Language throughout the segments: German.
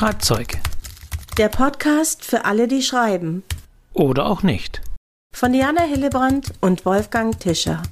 Schreibzeug. Der Podcast für alle, die schreiben. Oder auch nicht. Von Diana Hillebrand und Wolfgang Tischer.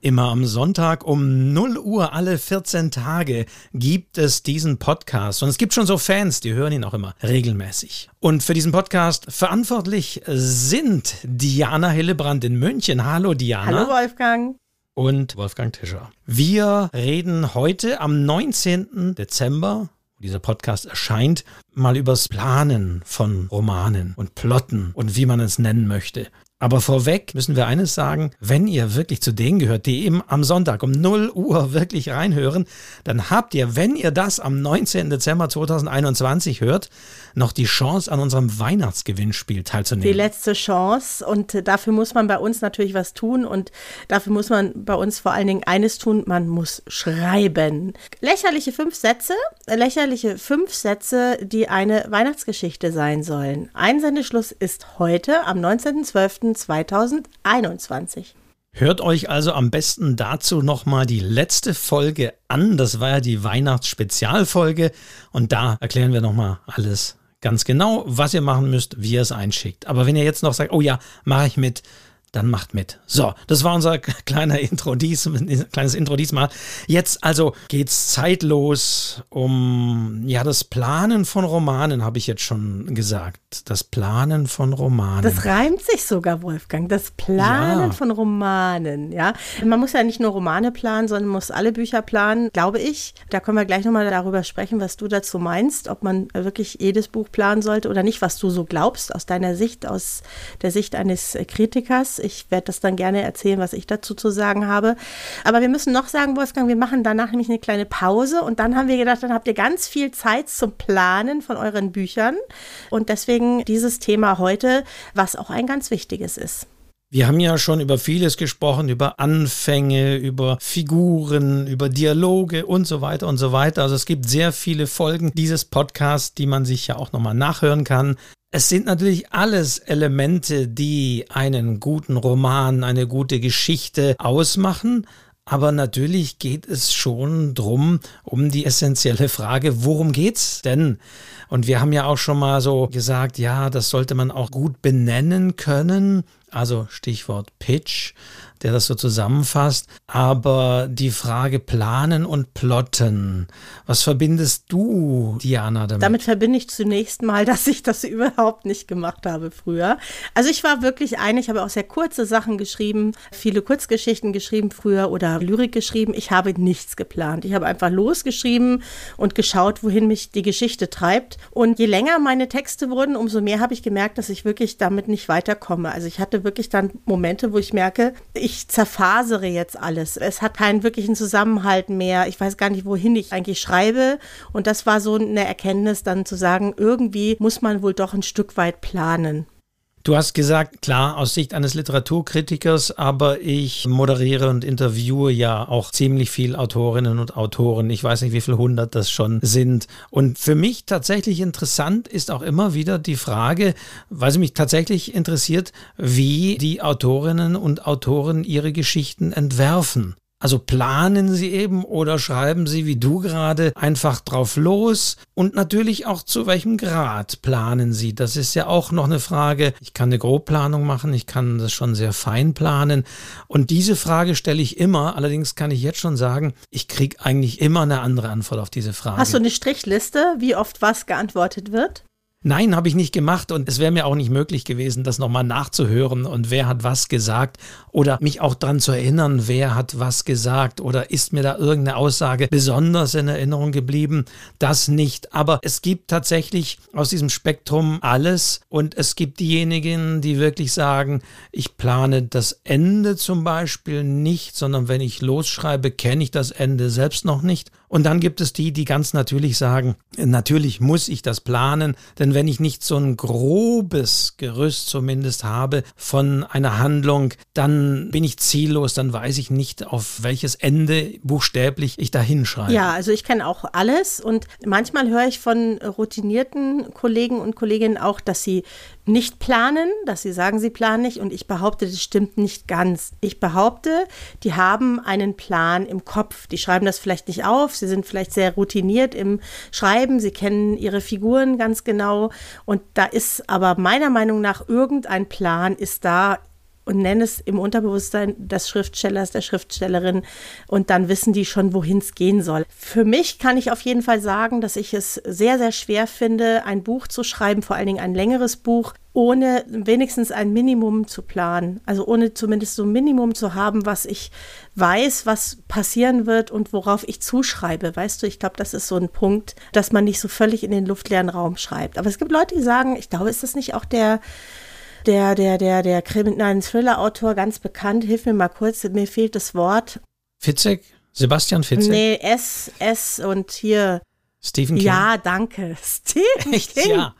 Immer am Sonntag um 0 Uhr alle 14 Tage gibt es diesen Podcast. Und es gibt schon so Fans, die hören ihn auch immer regelmäßig. Und für diesen Podcast verantwortlich sind Diana Hillebrand in München. Hallo Diana. Hallo Wolfgang. Und Wolfgang Tischer. Wir reden heute am 19. Dezember dieser Podcast erscheint, mal übers Planen von Romanen und Plotten und wie man es nennen möchte. Aber vorweg müssen wir eines sagen, wenn ihr wirklich zu denen gehört, die eben am Sonntag um 0 Uhr wirklich reinhören, dann habt ihr, wenn ihr das am 19. Dezember 2021 hört, noch die Chance an unserem Weihnachtsgewinnspiel teilzunehmen. Die letzte Chance und dafür muss man bei uns natürlich was tun und dafür muss man bei uns vor allen Dingen eines tun, man muss schreiben. Lächerliche fünf Sätze, lächerliche fünf Sätze, die eine Weihnachtsgeschichte sein sollen. Einsendeschluss ist heute am 19.12. 2021. Hört euch also am besten dazu nochmal die letzte Folge an. Das war ja die Weihnachtsspezialfolge. Und da erklären wir nochmal alles ganz genau, was ihr machen müsst, wie ihr es einschickt. Aber wenn ihr jetzt noch sagt, oh ja, mache ich mit, dann macht mit. So, das war unser kleiner Intro dies, kleines Intro diesmal. Jetzt also geht's zeitlos um ja das Planen von Romanen, habe ich jetzt schon gesagt. Das Planen von Romanen. Das reimt sich sogar, Wolfgang. Das Planen ja. von Romanen, ja. Man muss ja nicht nur Romane planen, sondern muss alle Bücher planen, glaube ich. Da können wir gleich nochmal darüber sprechen, was du dazu meinst, ob man wirklich jedes Buch planen sollte oder nicht, was du so glaubst aus deiner Sicht, aus der Sicht eines Kritikers. Ich werde das dann gerne erzählen, was ich dazu zu sagen habe. Aber wir müssen noch sagen, Wolfgang, wir machen danach nämlich eine kleine Pause und dann haben wir gedacht, dann habt ihr ganz viel Zeit zum Planen von euren Büchern. Und deswegen dieses Thema heute, was auch ein ganz wichtiges ist. Wir haben ja schon über vieles gesprochen, über Anfänge, über Figuren, über Dialoge und so weiter und so weiter. Also es gibt sehr viele Folgen dieses Podcasts, die man sich ja auch nochmal nachhören kann. Es sind natürlich alles Elemente, die einen guten Roman, eine gute Geschichte ausmachen. Aber natürlich geht es schon drum, um die essentielle Frage, worum geht's denn? Und wir haben ja auch schon mal so gesagt, ja, das sollte man auch gut benennen können. Also Stichwort Pitch der das so zusammenfasst. Aber die Frage planen und plotten, was verbindest du, Diana, damit? Damit verbinde ich zunächst mal, dass ich das überhaupt nicht gemacht habe früher. Also ich war wirklich eine, ich habe auch sehr kurze Sachen geschrieben, viele Kurzgeschichten geschrieben früher oder Lyrik geschrieben. Ich habe nichts geplant. Ich habe einfach losgeschrieben und geschaut, wohin mich die Geschichte treibt. Und je länger meine Texte wurden, umso mehr habe ich gemerkt, dass ich wirklich damit nicht weiterkomme. Also ich hatte wirklich dann Momente, wo ich merke, ich zerfasere jetzt alles. Es hat keinen wirklichen Zusammenhalt mehr. Ich weiß gar nicht, wohin ich eigentlich schreibe. Und das war so eine Erkenntnis, dann zu sagen, irgendwie muss man wohl doch ein Stück weit planen. Du hast gesagt, klar, aus Sicht eines Literaturkritikers, aber ich moderiere und interviewe ja auch ziemlich viel Autorinnen und Autoren. Ich weiß nicht, wie viele hundert das schon sind. Und für mich tatsächlich interessant ist auch immer wieder die Frage, weil sie mich tatsächlich interessiert, wie die Autorinnen und Autoren ihre Geschichten entwerfen. Also planen Sie eben oder schreiben Sie wie du gerade einfach drauf los und natürlich auch zu welchem Grad planen Sie. Das ist ja auch noch eine Frage. Ich kann eine Grobplanung machen, ich kann das schon sehr fein planen und diese Frage stelle ich immer. Allerdings kann ich jetzt schon sagen, ich kriege eigentlich immer eine andere Antwort auf diese Frage. Hast du eine Strichliste, wie oft was geantwortet wird? Nein, habe ich nicht gemacht und es wäre mir auch nicht möglich gewesen, das nochmal nachzuhören und wer hat was gesagt oder mich auch daran zu erinnern, wer hat was gesagt oder ist mir da irgendeine Aussage besonders in Erinnerung geblieben. Das nicht. Aber es gibt tatsächlich aus diesem Spektrum alles und es gibt diejenigen, die wirklich sagen, ich plane das Ende zum Beispiel nicht, sondern wenn ich losschreibe, kenne ich das Ende selbst noch nicht. Und dann gibt es die, die ganz natürlich sagen, natürlich muss ich das planen, denn wenn ich nicht so ein grobes Gerüst zumindest habe von einer Handlung, dann bin ich ziellos, dann weiß ich nicht, auf welches Ende buchstäblich ich da hinschreibe. Ja, also ich kenne auch alles und manchmal höre ich von routinierten Kollegen und Kolleginnen auch, dass sie nicht planen, dass sie sagen, sie planen nicht und ich behaupte, das stimmt nicht ganz. Ich behaupte, die haben einen Plan im Kopf. Die schreiben das vielleicht nicht auf, Sie sind vielleicht sehr routiniert im Schreiben. Sie kennen ihre Figuren ganz genau. Und da ist aber meiner Meinung nach irgendein Plan ist da und nenne es im Unterbewusstsein des Schriftstellers, der Schriftstellerin und dann wissen die schon, wohin es gehen soll. Für mich kann ich auf jeden Fall sagen, dass ich es sehr, sehr schwer finde, ein Buch zu schreiben, vor allen Dingen ein längeres Buch, ohne wenigstens ein Minimum zu planen. Also ohne zumindest so ein Minimum zu haben, was ich weiß, was passieren wird und worauf ich zuschreibe. Weißt du, ich glaube, das ist so ein Punkt, dass man nicht so völlig in den luftleeren Raum schreibt. Aber es gibt Leute, die sagen, ich glaube, ist das nicht auch der der, der, der, der kriminellen Thriller-Autor, ganz bekannt, hilf mir mal kurz, mir fehlt das Wort. Fitzek? Sebastian Fitzek? Nee, S, S und hier. Stephen King? Ja, danke. Stephen Echt, King. ja.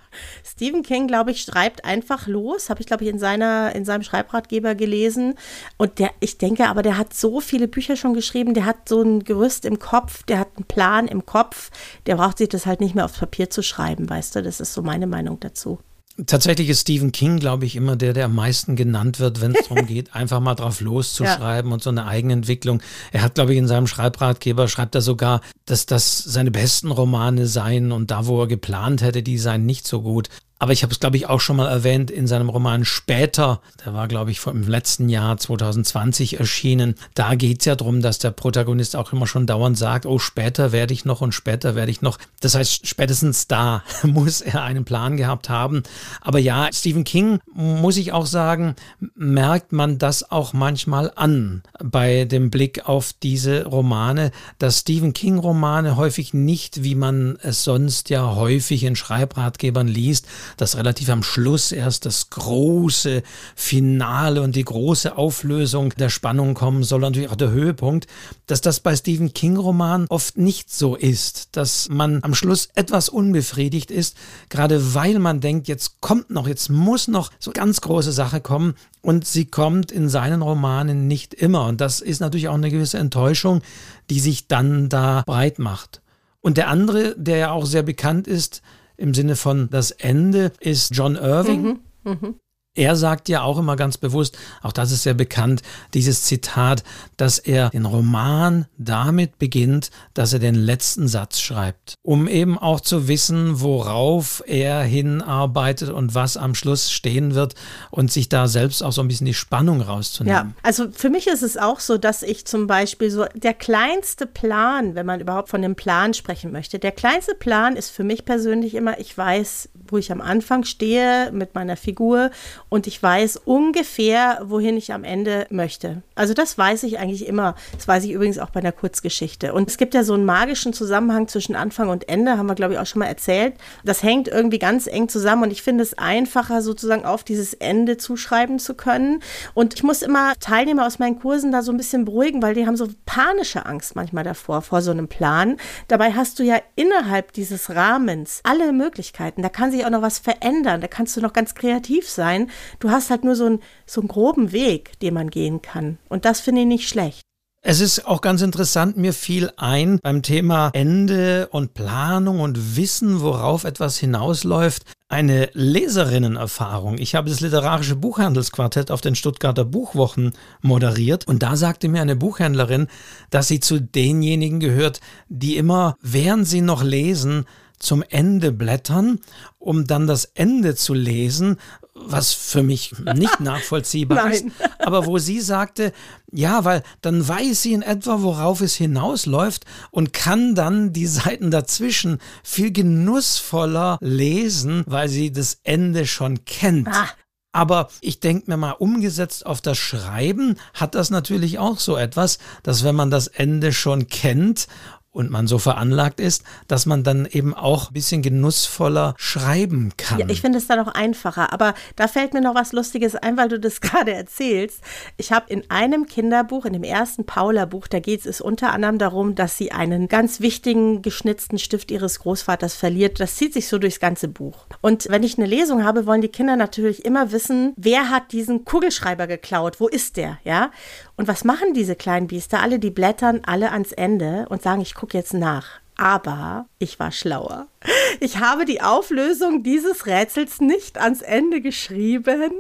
Stephen King, glaube ich, schreibt einfach los. Habe ich, glaube ich, in, seiner, in seinem Schreibratgeber gelesen. Und der, ich denke aber, der hat so viele Bücher schon geschrieben. Der hat so ein Gerüst im Kopf. Der hat einen Plan im Kopf. Der braucht sich das halt nicht mehr aufs Papier zu schreiben, weißt du? Das ist so meine Meinung dazu. Tatsächlich ist Stephen King, glaube ich, immer der, der am meisten genannt wird, wenn es darum geht, einfach mal drauf loszuschreiben ja. und so eine Eigenentwicklung. Er hat, glaube ich, in seinem Schreibratgeber schreibt er sogar, dass das seine besten Romane seien und da, wo er geplant hätte, die seien nicht so gut. Aber ich habe es, glaube ich, auch schon mal erwähnt in seinem Roman Später, der war, glaube ich, im letzten Jahr 2020 erschienen. Da geht es ja darum, dass der Protagonist auch immer schon dauernd sagt, oh, später werde ich noch und später werde ich noch. Das heißt, spätestens da muss er einen Plan gehabt haben. Aber ja, Stephen King, muss ich auch sagen, merkt man das auch manchmal an bei dem Blick auf diese Romane, dass Stephen King-Romane häufig nicht, wie man es sonst ja häufig in Schreibratgebern liest, dass relativ am Schluss erst das große Finale und die große Auflösung der Spannung kommen soll, natürlich auch der Höhepunkt, dass das bei Stephen King-Romanen oft nicht so ist, dass man am Schluss etwas unbefriedigt ist, gerade weil man denkt, jetzt kommt noch, jetzt muss noch so ganz große Sache kommen und sie kommt in seinen Romanen nicht immer. Und das ist natürlich auch eine gewisse Enttäuschung, die sich dann da breit macht. Und der andere, der ja auch sehr bekannt ist, im Sinne von das Ende ist John Irving. Mhm, mh. Er sagt ja auch immer ganz bewusst, auch das ist sehr bekannt, dieses Zitat, dass er den Roman damit beginnt, dass er den letzten Satz schreibt, um eben auch zu wissen, worauf er hinarbeitet und was am Schluss stehen wird und sich da selbst auch so ein bisschen die Spannung rauszunehmen. Ja, also für mich ist es auch so, dass ich zum Beispiel so der kleinste Plan, wenn man überhaupt von dem Plan sprechen möchte, der kleinste Plan ist für mich persönlich immer, ich weiß, wo ich am Anfang stehe mit meiner Figur und ich weiß ungefähr, wohin ich am Ende möchte. Also das weiß ich eigentlich immer. Das weiß ich übrigens auch bei einer Kurzgeschichte. Und es gibt ja so einen magischen Zusammenhang zwischen Anfang und Ende, haben wir, glaube ich, auch schon mal erzählt. Das hängt irgendwie ganz eng zusammen und ich finde es einfacher, sozusagen auf dieses Ende zuschreiben zu können. Und ich muss immer Teilnehmer aus meinen Kursen da so ein bisschen beruhigen, weil die haben so panische Angst manchmal davor, vor so einem Plan. Dabei hast du ja innerhalb dieses Rahmens alle Möglichkeiten. Da kann sich auch noch was verändern. Da kannst du noch ganz kreativ sein. Du hast halt nur so, ein, so einen groben Weg, den man gehen kann. Und das finde ich nicht schlecht. Es ist auch ganz interessant, mir fiel ein beim Thema Ende und Planung und Wissen, worauf etwas hinausläuft, eine Leserinnenerfahrung. Ich habe das literarische Buchhandelsquartett auf den Stuttgarter Buchwochen moderiert und da sagte mir eine Buchhändlerin, dass sie zu denjenigen gehört, die immer, während sie noch lesen, zum Ende blättern, um dann das Ende zu lesen, was für mich nicht nachvollziehbar ist, aber wo sie sagte, ja, weil dann weiß sie in etwa, worauf es hinausläuft und kann dann die Seiten dazwischen viel genussvoller lesen, weil sie das Ende schon kennt. Ah. Aber ich denke mir mal, umgesetzt auf das Schreiben hat das natürlich auch so etwas, dass wenn man das Ende schon kennt und man so veranlagt ist, dass man dann eben auch ein bisschen genussvoller schreiben kann. Ja, ich finde es dann auch einfacher. Aber da fällt mir noch was Lustiges ein, weil du das gerade erzählst. Ich habe in einem Kinderbuch, in dem ersten Paula-Buch, da geht es unter anderem darum, dass sie einen ganz wichtigen geschnitzten Stift ihres Großvaters verliert. Das zieht sich so durchs ganze Buch. Und wenn ich eine Lesung habe, wollen die Kinder natürlich immer wissen, wer hat diesen Kugelschreiber geklaut? Wo ist der? Ja? Und was machen diese kleinen Biester? Alle, die blättern alle ans Ende und sagen, ich gucke jetzt nach. Aber ich war schlauer. Ich habe die Auflösung dieses Rätsels nicht ans Ende geschrieben,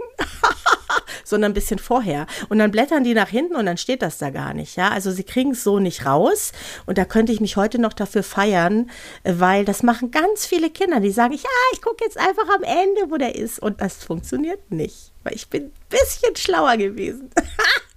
sondern ein bisschen vorher. Und dann blättern die nach hinten und dann steht das da gar nicht. Ja, also sie kriegen es so nicht raus. Und da könnte ich mich heute noch dafür feiern, weil das machen ganz viele Kinder, die sagen, ja, ich gucke jetzt einfach am Ende, wo der ist. Und das funktioniert nicht, weil ich bin ein bisschen schlauer gewesen.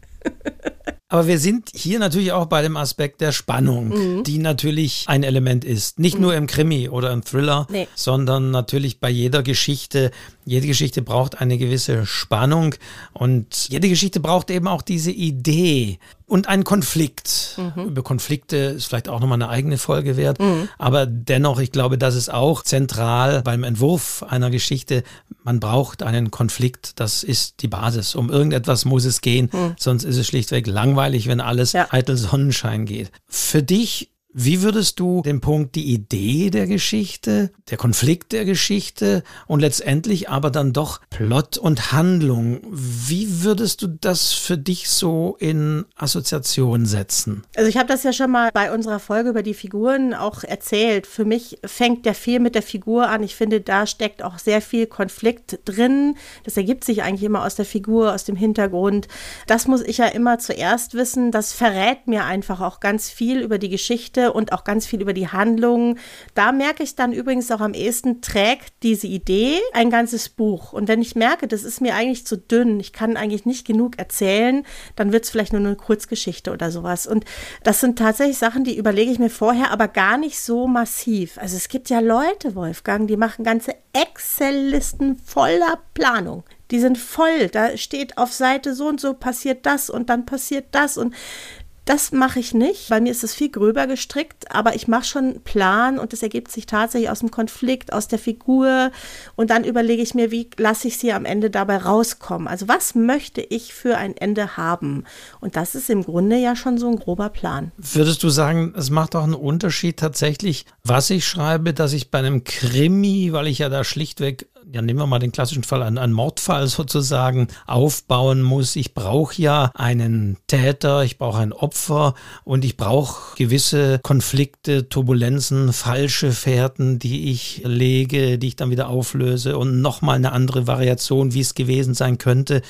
Aber wir sind hier natürlich auch bei dem Aspekt der Spannung, mhm. die natürlich ein Element ist. Nicht mhm. nur im Krimi oder im Thriller, nee. sondern natürlich bei jeder Geschichte. Jede Geschichte braucht eine gewisse Spannung und jede Geschichte braucht eben auch diese Idee und einen Konflikt. Mhm. Über Konflikte ist vielleicht auch nochmal eine eigene Folge wert. Mhm. Aber dennoch, ich glaube, das ist auch zentral beim Entwurf einer Geschichte. Man braucht einen Konflikt. Das ist die Basis. Um irgendetwas muss es gehen. Mhm. Sonst ist es schlichtweg langweilig, wenn alles ja. eitel Sonnenschein geht. Für dich wie würdest du den Punkt, die Idee der Geschichte, der Konflikt der Geschichte und letztendlich aber dann doch Plot und Handlung, wie würdest du das für dich so in Assoziation setzen? Also ich habe das ja schon mal bei unserer Folge über die Figuren auch erzählt. Für mich fängt der viel mit der Figur an. Ich finde, da steckt auch sehr viel Konflikt drin. Das ergibt sich eigentlich immer aus der Figur, aus dem Hintergrund. Das muss ich ja immer zuerst wissen. Das verrät mir einfach auch ganz viel über die Geschichte Geschichte und auch ganz viel über die Handlungen. Da merke ich dann übrigens auch am ehesten, trägt diese Idee ein ganzes Buch. Und wenn ich merke, das ist mir eigentlich zu dünn, ich kann eigentlich nicht genug erzählen, dann wird es vielleicht nur eine Kurzgeschichte oder sowas. Und das sind tatsächlich Sachen, die überlege ich mir vorher, aber gar nicht so massiv. Also es gibt ja Leute, Wolfgang, die machen ganze Excel-Listen voller Planung. Die sind voll. Da steht auf Seite so und so passiert das und dann passiert das. Und das mache ich nicht. Bei mir ist es viel gröber gestrickt, aber ich mache schon einen Plan und das ergibt sich tatsächlich aus dem Konflikt, aus der Figur. Und dann überlege ich mir, wie lasse ich sie am Ende dabei rauskommen. Also was möchte ich für ein Ende haben? Und das ist im Grunde ja schon so ein grober Plan. Würdest du sagen, es macht auch einen Unterschied tatsächlich, was ich schreibe, dass ich bei einem Krimi, weil ich ja da schlichtweg ja, nehmen wir mal den klassischen Fall, einen, einen Mordfall sozusagen aufbauen muss. Ich brauche ja einen Täter, ich brauche ein Opfer und ich brauche gewisse Konflikte, Turbulenzen, falsche Fährten, die ich lege, die ich dann wieder auflöse und nochmal eine andere Variation, wie es gewesen sein könnte.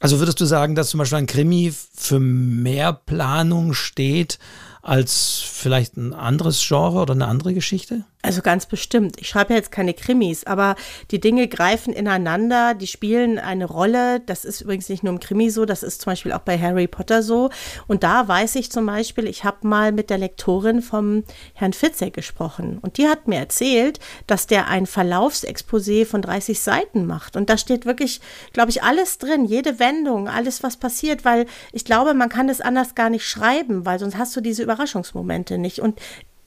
Also würdest du sagen, dass zum Beispiel ein Krimi für mehr Planung steht als vielleicht ein anderes Genre oder eine andere Geschichte? Also ganz bestimmt. Ich schreibe ja jetzt keine Krimis, aber die Dinge greifen ineinander, die spielen eine Rolle. Das ist übrigens nicht nur im Krimi so, das ist zum Beispiel auch bei Harry Potter so. Und da weiß ich zum Beispiel, ich habe mal mit der Lektorin vom Herrn Fitzek gesprochen und die hat mir erzählt, dass der ein Verlaufsexposé von 30 Seiten macht. Und da steht wirklich, glaube ich, alles drin, jede Wendung, alles, was passiert, weil ich glaube, man kann es anders gar nicht schreiben, weil sonst hast du diese Überraschungsmomente nicht. Und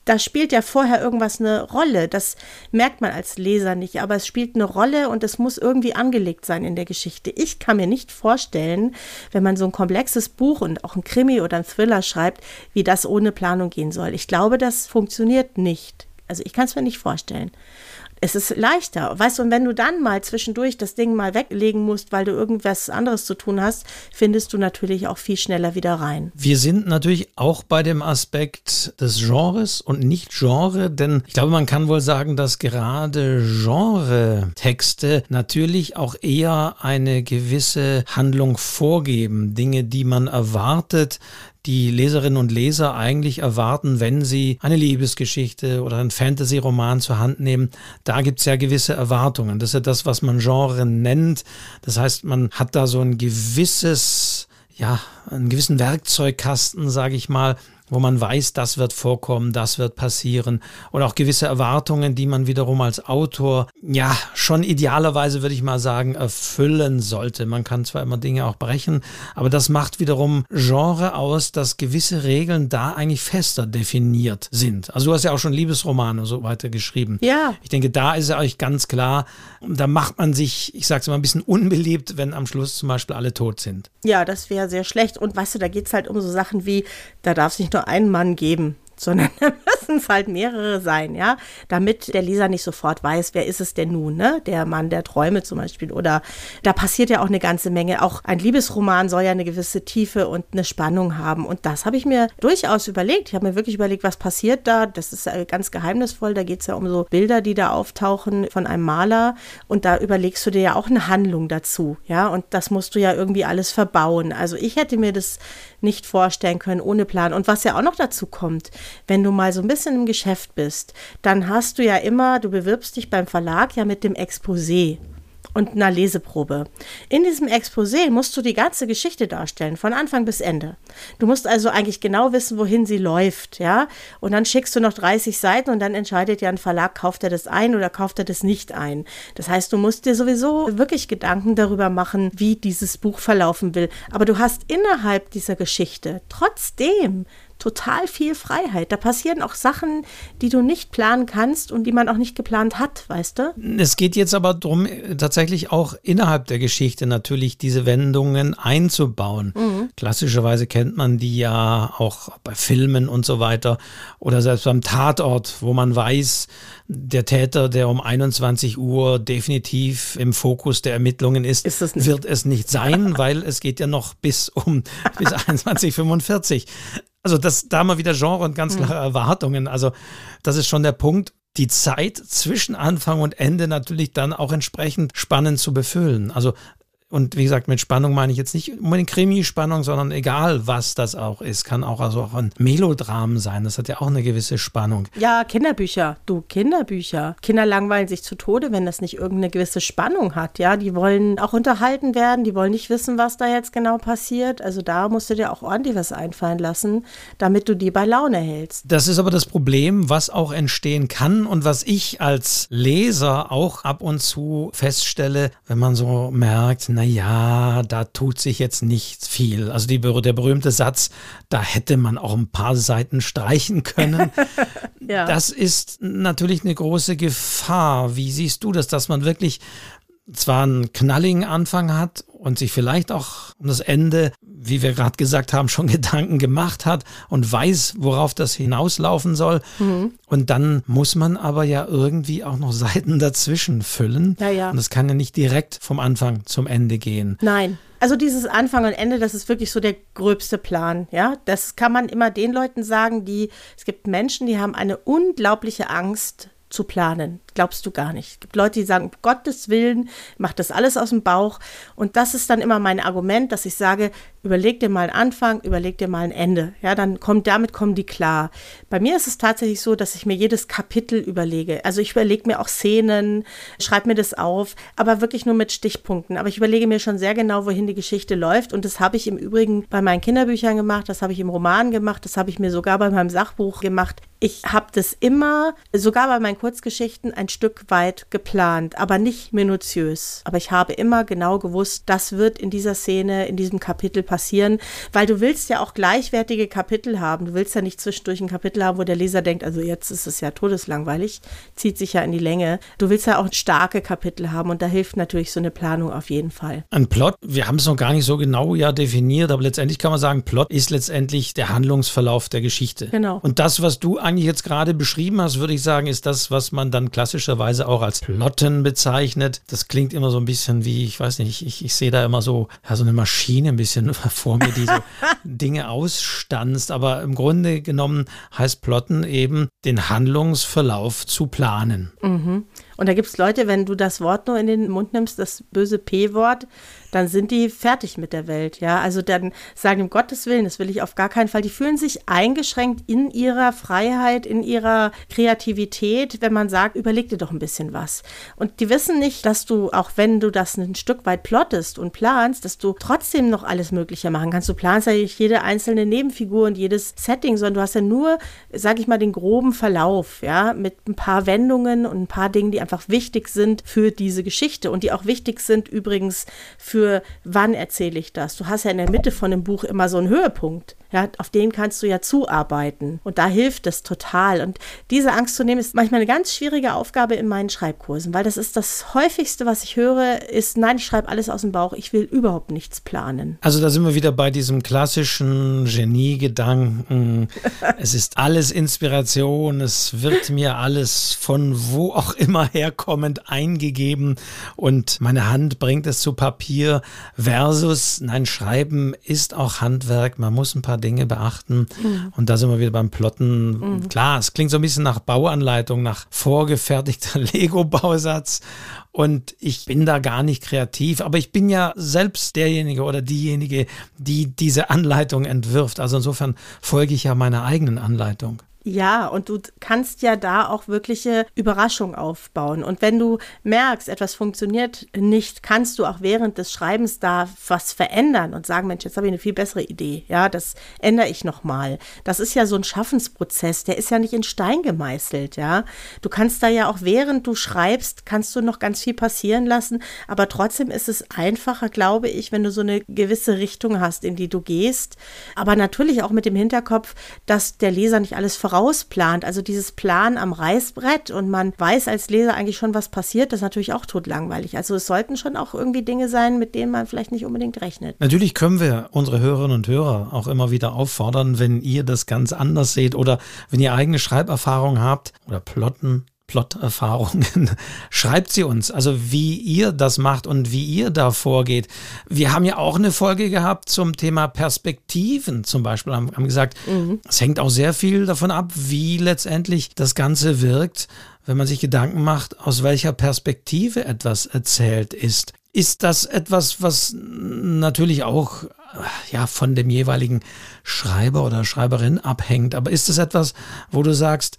da spielt ja vorher irgendwas eine Rolle. Das merkt man als Leser nicht, aber es spielt eine Rolle und es muss irgendwie angelegt sein in der Geschichte. Ich kann mir nicht vorstellen, wenn man so ein komplexes Buch und auch ein Krimi oder ein Thriller schreibt, wie das ohne Planung gehen soll. Ich glaube, das funktioniert nicht. Also ich kann es mir nicht vorstellen es ist leichter. Weißt du, und wenn du dann mal zwischendurch das Ding mal weglegen musst, weil du irgendwas anderes zu tun hast, findest du natürlich auch viel schneller wieder rein. Wir sind natürlich auch bei dem Aspekt des Genres und nicht Genre, denn ich glaube, man kann wohl sagen, dass gerade Genre-Texte natürlich auch eher eine gewisse Handlung vorgeben. Dinge, die man erwartet, die Leserinnen und Leser eigentlich erwarten, wenn sie eine Liebesgeschichte oder einen Fantasy-Roman zur Hand nehmen. Da gibt es ja gewisse Erwartungen. Das ist ja das, was man Genre nennt. Das heißt, man hat da so ein gewisses, ja, einen gewissen Werkzeugkasten, sage ich mal, wo man weiß, das wird vorkommen, das wird passieren und auch gewisse Erwartungen, die man wiederum als Autor ja schon idealerweise würde ich mal sagen erfüllen sollte. Man kann zwar immer Dinge auch brechen, aber das macht wiederum Genre aus, dass gewisse Regeln da eigentlich fester definiert sind. Also du hast ja auch schon Liebesromane und so weiter geschrieben. Ja. Ich denke, da ist ja euch ganz klar, da macht man sich, ich sag's immer ein bisschen unbeliebt, wenn am Schluss zum Beispiel alle tot sind. Ja, das wäre sehr schlecht und weißt du, da geht's halt um so Sachen wie, da darf es nicht nur einen Mann geben, sondern da müssen es halt mehrere sein, ja, damit der Leser nicht sofort weiß, wer ist es denn nun, ne? Der Mann der Träume zum Beispiel. Oder da passiert ja auch eine ganze Menge. Auch ein Liebesroman soll ja eine gewisse Tiefe und eine Spannung haben. Und das habe ich mir durchaus überlegt. Ich habe mir wirklich überlegt, was passiert da. Das ist ganz geheimnisvoll. Da geht es ja um so Bilder, die da auftauchen von einem Maler. Und da überlegst du dir ja auch eine Handlung dazu, ja. Und das musst du ja irgendwie alles verbauen. Also ich hätte mir das nicht vorstellen können ohne Plan. Und was ja auch noch dazu kommt, wenn du mal so ein bisschen im Geschäft bist, dann hast du ja immer, du bewirbst dich beim Verlag ja mit dem Exposé und einer Leseprobe. In diesem Exposé musst du die ganze Geschichte darstellen, von Anfang bis Ende. Du musst also eigentlich genau wissen, wohin sie läuft, ja. Und dann schickst du noch 30 Seiten und dann entscheidet ja ein Verlag, kauft er das ein oder kauft er das nicht ein. Das heißt, du musst dir sowieso wirklich Gedanken darüber machen, wie dieses Buch verlaufen will. Aber du hast innerhalb dieser Geschichte trotzdem total viel Freiheit. Da passieren auch Sachen, die du nicht planen kannst und die man auch nicht geplant hat, weißt du? Es geht jetzt aber darum, tatsächlich auch innerhalb der Geschichte natürlich diese Wendungen einzubauen. Mhm. Klassischerweise kennt man die ja auch bei Filmen und so weiter oder selbst beim Tatort, wo man weiß, der Täter, der um 21 Uhr definitiv im Fokus der Ermittlungen ist, ist es wird es nicht sein, weil es geht ja noch bis um bis 21.45 also das, da haben wir wieder Genre und ganz hm. klare Erwartungen. Also das ist schon der Punkt die Zeit zwischen Anfang und Ende natürlich dann auch entsprechend spannend zu befüllen. Also und wie gesagt, mit Spannung meine ich jetzt nicht unbedingt Krimi-Spannung, sondern egal, was das auch ist. Kann auch also auch ein Melodram sein. Das hat ja auch eine gewisse Spannung. Ja, Kinderbücher. Du, Kinderbücher. Kinder langweilen sich zu Tode, wenn das nicht irgendeine gewisse Spannung hat. Ja, die wollen auch unterhalten werden. Die wollen nicht wissen, was da jetzt genau passiert. Also da musst du dir auch ordentlich was einfallen lassen, damit du die bei Laune hältst. Das ist aber das Problem, was auch entstehen kann und was ich als Leser auch ab und zu feststelle, wenn man so merkt, naja, ja, da tut sich jetzt nicht viel. Also die, der berühmte Satz, da hätte man auch ein paar Seiten streichen können. ja. Das ist natürlich eine große Gefahr. Wie siehst du das, dass man wirklich zwar einen knalligen Anfang hat und sich vielleicht auch um das Ende, wie wir gerade gesagt haben, schon Gedanken gemacht hat und weiß, worauf das hinauslaufen soll. Mhm. Und dann muss man aber ja irgendwie auch noch Seiten dazwischen füllen. Ja, ja. Und das kann ja nicht direkt vom Anfang zum Ende gehen. Nein. Also dieses Anfang und Ende, das ist wirklich so der gröbste Plan, ja. Das kann man immer den Leuten sagen, die, es gibt Menschen, die haben eine unglaubliche Angst zu planen. Glaubst du gar nicht. Es gibt Leute, die sagen, um Gottes Willen, macht das alles aus dem Bauch. Und das ist dann immer mein Argument, dass ich sage, überleg dir mal einen Anfang, überleg dir mal ein Ende. Ja, dann kommt, damit kommen die klar. Bei mir ist es tatsächlich so, dass ich mir jedes Kapitel überlege. Also ich überlege mir auch Szenen, schreibe mir das auf, aber wirklich nur mit Stichpunkten. Aber ich überlege mir schon sehr genau, wohin die Geschichte läuft. Und das habe ich im Übrigen bei meinen Kinderbüchern gemacht, das habe ich im Roman gemacht, das habe ich mir sogar bei meinem Sachbuch gemacht. Ich habe das immer, sogar bei meinen Kurzgeschichten, ein Stück weit geplant, aber nicht minutiös. Aber ich habe immer genau gewusst, das wird in dieser Szene, in diesem Kapitel passieren, weil du willst ja auch gleichwertige Kapitel haben. Du willst ja nicht zwischendurch ein Kapitel haben, wo der Leser denkt, also jetzt ist es ja todeslangweilig, zieht sich ja in die Länge. Du willst ja auch starke Kapitel haben und da hilft natürlich so eine Planung auf jeden Fall. Ein Plot, wir haben es noch gar nicht so genau ja definiert, aber letztendlich kann man sagen, Plot ist letztendlich der Handlungsverlauf der Geschichte. Genau. Und das, was du eigentlich jetzt gerade beschrieben hast, würde ich sagen, ist das, was man dann klassisch klassischerweise auch als Plotten bezeichnet. Das klingt immer so ein bisschen wie, ich weiß nicht, ich, ich sehe da immer so, ja, so eine Maschine ein bisschen vor mir, die so Dinge ausstanzt. Aber im Grunde genommen heißt Plotten eben, den Handlungsverlauf zu planen. Mhm. Und da gibt es Leute, wenn du das Wort nur in den Mund nimmst, das böse P-Wort, dann sind die fertig mit der Welt. Ja, also dann sagen um Gottes Willen, das will ich auf gar keinen Fall. Die fühlen sich eingeschränkt in ihrer Freiheit, in ihrer Kreativität, wenn man sagt, überleg dir doch ein bisschen was. Und die wissen nicht, dass du, auch wenn du das ein Stück weit plottest und planst, dass du trotzdem noch alles Mögliche machen kannst. Du planst ja nicht jede einzelne Nebenfigur und jedes Setting, sondern du hast ja nur, sag ich mal, den groben Verlauf, ja, mit ein paar Wendungen und ein paar Dingen, die einfach wichtig sind für diese Geschichte und die auch wichtig sind übrigens für wann erzähle ich das. Du hast ja in der Mitte von dem Buch immer so einen Höhepunkt. Ja, auf den kannst du ja zuarbeiten. Und da hilft es total. Und diese Angst zu nehmen, ist manchmal eine ganz schwierige Aufgabe in meinen Schreibkursen, weil das ist das häufigste, was ich höre, ist, nein, ich schreibe alles aus dem Bauch, ich will überhaupt nichts planen. Also da sind wir wieder bei diesem klassischen Genie-Gedanken. es ist alles Inspiration, es wird mir alles von wo auch immer herkommend eingegeben und meine Hand bringt es zu Papier versus, nein, Schreiben ist auch Handwerk, man muss ein paar Dinge beachten mhm. und da sind wir wieder beim Plotten. Mhm. Klar, es klingt so ein bisschen nach Bauanleitung, nach vorgefertigter Lego-Bausatz und ich bin da gar nicht kreativ, aber ich bin ja selbst derjenige oder diejenige, die diese Anleitung entwirft. Also insofern folge ich ja meiner eigenen Anleitung. Ja, und du kannst ja da auch wirkliche Überraschung aufbauen. Und wenn du merkst, etwas funktioniert nicht, kannst du auch während des Schreibens da was verändern und sagen, Mensch, jetzt habe ich eine viel bessere Idee. Ja, das ändere ich nochmal. Das ist ja so ein Schaffensprozess, der ist ja nicht in Stein gemeißelt, ja. Du kannst da ja auch während du schreibst, kannst du noch ganz viel passieren lassen, aber trotzdem ist es einfacher, glaube ich, wenn du so eine gewisse Richtung hast, in die du gehst. Aber natürlich auch mit dem Hinterkopf, dass der Leser nicht alles voraus vorausplant, also dieses Plan am Reißbrett und man weiß als Leser eigentlich schon, was passiert, das ist natürlich auch totlangweilig. Also es sollten schon auch irgendwie Dinge sein, mit denen man vielleicht nicht unbedingt rechnet. Natürlich können wir unsere Hörerinnen und Hörer auch immer wieder auffordern, wenn ihr das ganz anders seht oder wenn ihr eigene Schreiberfahrung habt oder Plotten Plot-Erfahrungen. Schreibt sie uns, also wie ihr das macht und wie ihr da vorgeht. Wir haben ja auch eine Folge gehabt zum Thema Perspektiven zum Beispiel, haben, haben gesagt, mhm. es hängt auch sehr viel davon ab, wie letztendlich das Ganze wirkt, wenn man sich Gedanken macht, aus welcher Perspektive etwas erzählt ist. Ist das etwas, was natürlich auch ja, von dem jeweiligen Schreiber oder Schreiberin abhängt. Aber ist es etwas, wo du sagst,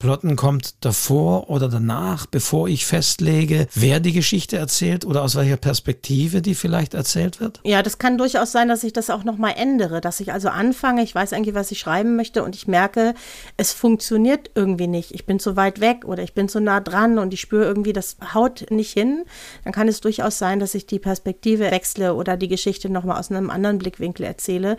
Plotten kommt davor oder danach, bevor ich festlege, wer die Geschichte erzählt oder aus welcher Perspektive die vielleicht erzählt wird? Ja, das kann durchaus sein, dass ich das auch nochmal ändere, dass ich also anfange, ich weiß eigentlich, was ich schreiben möchte und ich merke, es funktioniert irgendwie nicht. Ich bin zu weit weg oder ich bin zu nah dran und ich spüre irgendwie, das haut nicht hin. Dann kann es durchaus sein, dass ich die Perspektive wechsle oder die Geschichte nochmal aus einem anderen Blickwinkel erzähle.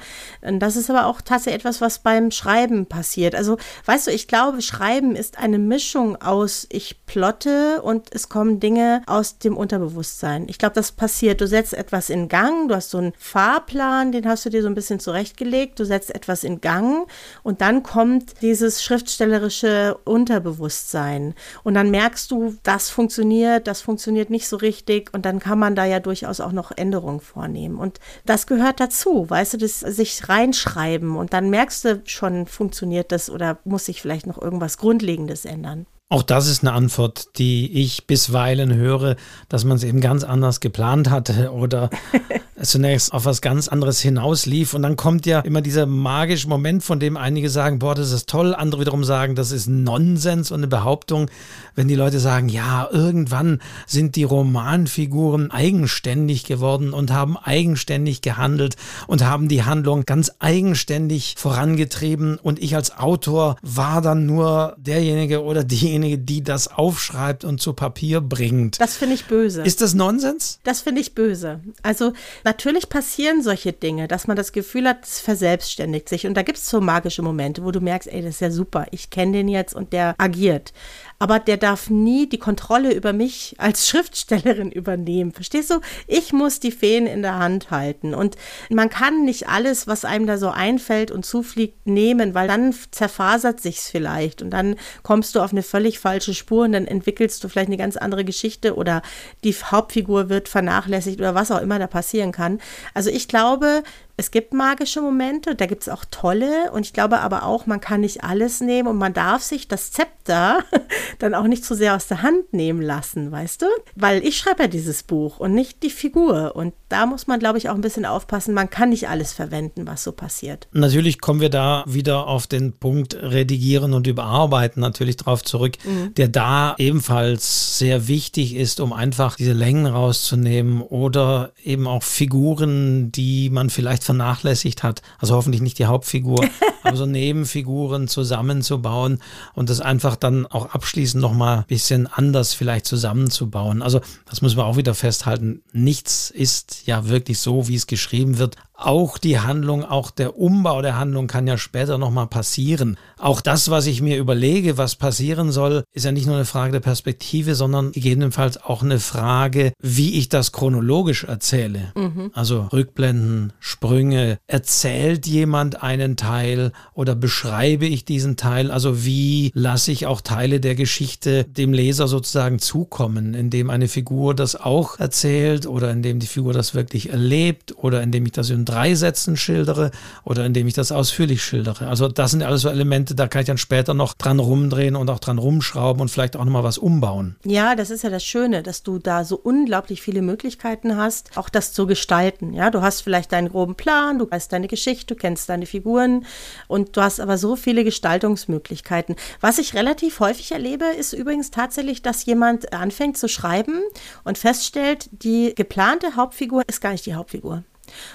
Das ist aber auch tatsächlich etwas, was beim Schreiben passiert. Also, weißt du, ich glaube, Schreiben Schreiben ist eine Mischung aus, ich plotte und es kommen Dinge aus dem Unterbewusstsein. Ich glaube, das passiert. Du setzt etwas in Gang, du hast so einen Fahrplan, den hast du dir so ein bisschen zurechtgelegt, du setzt etwas in Gang und dann kommt dieses schriftstellerische Unterbewusstsein. Und dann merkst du, das funktioniert, das funktioniert nicht so richtig und dann kann man da ja durchaus auch noch Änderungen vornehmen. Und das gehört dazu, weißt du, das sich reinschreiben und dann merkst du schon, funktioniert das oder muss sich vielleicht noch irgendwas grund Grundlegendes ändern. Auch das ist eine Antwort, die ich bisweilen höre, dass man es eben ganz anders geplant hatte oder zunächst auf was ganz anderes hinauslief. Und dann kommt ja immer dieser magische Moment, von dem einige sagen, boah, das ist toll, andere wiederum sagen, das ist Nonsens und eine Behauptung, wenn die Leute sagen, ja, irgendwann sind die Romanfiguren eigenständig geworden und haben eigenständig gehandelt und haben die Handlung ganz eigenständig vorangetrieben. Und ich als Autor war dann nur derjenige oder diejenige, diejenige, die das aufschreibt und zu Papier bringt. Das finde ich böse. Ist das Nonsens? Das finde ich böse. Also natürlich passieren solche Dinge, dass man das Gefühl hat, es verselbstständigt sich. Und da gibt es so magische Momente, wo du merkst, ey, das ist ja super, ich kenne den jetzt und der agiert aber der darf nie die Kontrolle über mich als Schriftstellerin übernehmen. Verstehst du? Ich muss die Feen in der Hand halten und man kann nicht alles, was einem da so einfällt und zufliegt, nehmen, weil dann zerfasert sich's vielleicht und dann kommst du auf eine völlig falsche Spur und dann entwickelst du vielleicht eine ganz andere Geschichte oder die Hauptfigur wird vernachlässigt oder was auch immer da passieren kann. Also ich glaube, es gibt magische Momente, da gibt es auch tolle und ich glaube aber auch, man kann nicht alles nehmen und man darf sich das Zepter dann auch nicht zu sehr aus der Hand nehmen lassen, weißt du? Weil ich schreibe ja dieses Buch und nicht die Figur und da muss man, glaube ich, auch ein bisschen aufpassen, man kann nicht alles verwenden, was so passiert. Natürlich kommen wir da wieder auf den Punkt Redigieren und Überarbeiten natürlich drauf zurück, mhm. der da ebenfalls sehr wichtig ist, um einfach diese Längen rauszunehmen oder eben auch Figuren, die man vielleicht vernachlässigt hat. Also hoffentlich nicht die Hauptfigur, aber so Nebenfiguren zusammenzubauen und das einfach dann auch abschließend nochmal ein bisschen anders vielleicht zusammenzubauen. Also das muss man auch wieder festhalten. Nichts ist ja wirklich so, wie es geschrieben wird auch die Handlung, auch der Umbau der Handlung kann ja später nochmal passieren. Auch das, was ich mir überlege, was passieren soll, ist ja nicht nur eine Frage der Perspektive, sondern gegebenenfalls auch eine Frage, wie ich das chronologisch erzähle. Mhm. Also Rückblenden, Sprünge. Erzählt jemand einen Teil oder beschreibe ich diesen Teil? Also wie lasse ich auch Teile der Geschichte dem Leser sozusagen zukommen, indem eine Figur das auch erzählt oder indem die Figur das wirklich erlebt oder indem ich das in drei Sätzen schildere oder indem ich das ausführlich schildere. Also das sind alles so Elemente, da kann ich dann später noch dran rumdrehen und auch dran rumschrauben und vielleicht auch nochmal was umbauen. Ja, das ist ja das Schöne, dass du da so unglaublich viele Möglichkeiten hast, auch das zu gestalten. Ja, du hast vielleicht deinen groben Plan, du weißt deine Geschichte, du kennst deine Figuren und du hast aber so viele Gestaltungsmöglichkeiten. Was ich relativ häufig erlebe, ist übrigens tatsächlich, dass jemand anfängt zu schreiben und feststellt, die geplante Hauptfigur ist gar nicht die Hauptfigur.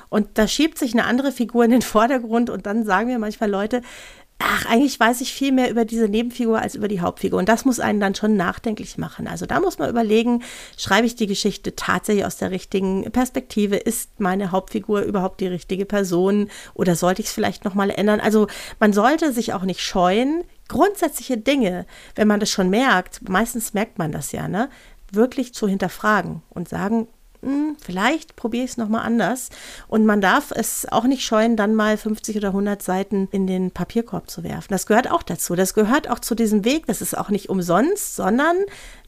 Und da schiebt sich eine andere Figur in den Vordergrund und dann sagen mir manchmal Leute, ach, eigentlich weiß ich viel mehr über diese Nebenfigur als über die Hauptfigur. Und das muss einen dann schon nachdenklich machen. Also da muss man überlegen, schreibe ich die Geschichte tatsächlich aus der richtigen Perspektive? Ist meine Hauptfigur überhaupt die richtige Person? Oder sollte ich es vielleicht nochmal ändern? Also man sollte sich auch nicht scheuen, grundsätzliche Dinge, wenn man das schon merkt, meistens merkt man das ja, ne? wirklich zu hinterfragen und sagen, vielleicht probiere ich es nochmal anders. Und man darf es auch nicht scheuen, dann mal 50 oder 100 Seiten in den Papierkorb zu werfen. Das gehört auch dazu. Das gehört auch zu diesem Weg. Das ist auch nicht umsonst, sondern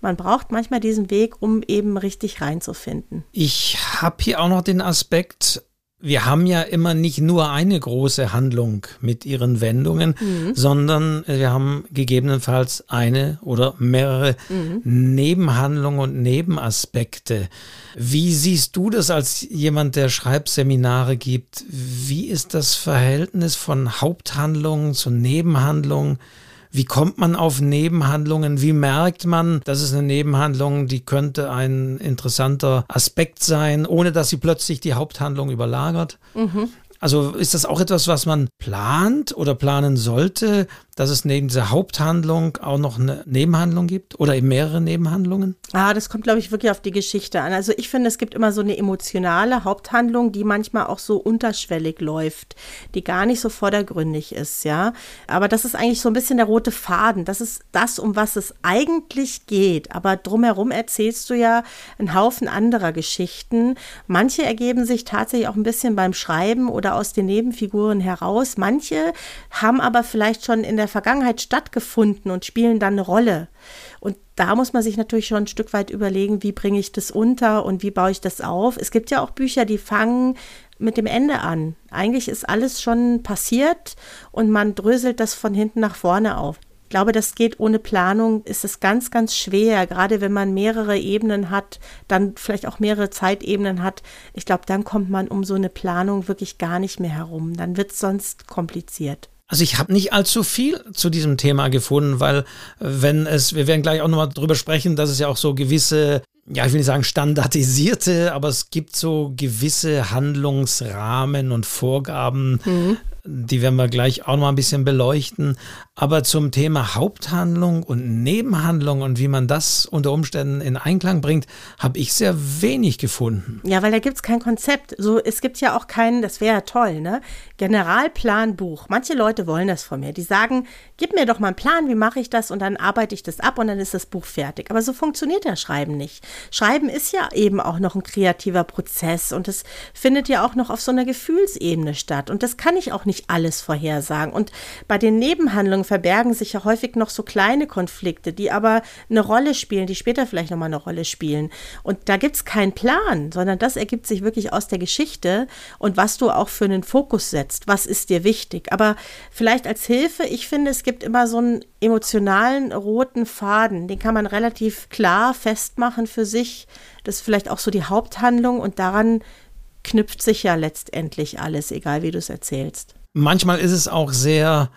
man braucht manchmal diesen Weg, um eben richtig reinzufinden. Ich habe hier auch noch den Aspekt, wir haben ja immer nicht nur eine große Handlung mit ihren Wendungen, mhm. sondern wir haben gegebenenfalls eine oder mehrere mhm. Nebenhandlungen und Nebenaspekte. Wie siehst du das als jemand, der Schreibseminare gibt? Wie ist das Verhältnis von Haupthandlungen zu Nebenhandlungen? Wie kommt man auf Nebenhandlungen? Wie merkt man, das ist eine Nebenhandlung, die könnte ein interessanter Aspekt sein, ohne dass sie plötzlich die Haupthandlung überlagert? Mhm. Also ist das auch etwas, was man plant oder planen sollte, dass es neben dieser Haupthandlung auch noch eine Nebenhandlung gibt oder eben mehrere Nebenhandlungen? Ah, das kommt, glaube ich, wirklich auf die Geschichte an. Also ich finde, es gibt immer so eine emotionale Haupthandlung, die manchmal auch so unterschwellig läuft, die gar nicht so vordergründig ist, ja. Aber das ist eigentlich so ein bisschen der rote Faden. Das ist das, um was es eigentlich geht. Aber drumherum erzählst du ja einen Haufen anderer Geschichten. Manche ergeben sich tatsächlich auch ein bisschen beim Schreiben oder aus den Nebenfiguren heraus. Manche haben aber vielleicht schon in der der Vergangenheit stattgefunden und spielen dann eine Rolle. Und da muss man sich natürlich schon ein Stück weit überlegen, wie bringe ich das unter und wie baue ich das auf. Es gibt ja auch Bücher, die fangen mit dem Ende an. Eigentlich ist alles schon passiert und man dröselt das von hinten nach vorne auf. Ich glaube, das geht ohne Planung, ist es ganz, ganz schwer, gerade wenn man mehrere Ebenen hat, dann vielleicht auch mehrere Zeitebenen hat. Ich glaube, dann kommt man um so eine Planung wirklich gar nicht mehr herum. Dann wird es sonst kompliziert. Also ich habe nicht allzu viel zu diesem Thema gefunden, weil äh, wenn es, wir werden gleich auch nochmal drüber sprechen, dass es ja auch so gewisse, ja, ich will nicht sagen standardisierte, aber es gibt so gewisse Handlungsrahmen und Vorgaben, mhm die werden wir gleich auch noch mal ein bisschen beleuchten. Aber zum Thema Haupthandlung und Nebenhandlung und wie man das unter Umständen in Einklang bringt, habe ich sehr wenig gefunden. Ja, weil da gibt es kein Konzept. So, es gibt ja auch keinen, das wäre ja toll, ne? Generalplanbuch. Manche Leute wollen das von mir. Die sagen, gib mir doch mal einen Plan, wie mache ich das und dann arbeite ich das ab und dann ist das Buch fertig. Aber so funktioniert ja Schreiben nicht. Schreiben ist ja eben auch noch ein kreativer Prozess und es findet ja auch noch auf so einer Gefühlsebene statt. Und das kann ich auch nicht alles vorhersagen. Und bei den Nebenhandlungen verbergen sich ja häufig noch so kleine Konflikte, die aber eine Rolle spielen, die später vielleicht nochmal eine Rolle spielen. Und da gibt es keinen Plan, sondern das ergibt sich wirklich aus der Geschichte und was du auch für einen Fokus setzt. Was ist dir wichtig? Aber vielleicht als Hilfe, ich finde, es gibt immer so einen emotionalen roten Faden, den kann man relativ klar festmachen für sich. Das ist vielleicht auch so die Haupthandlung und daran knüpft sich ja letztendlich alles, egal wie du es erzählst manchmal ist es auch sehr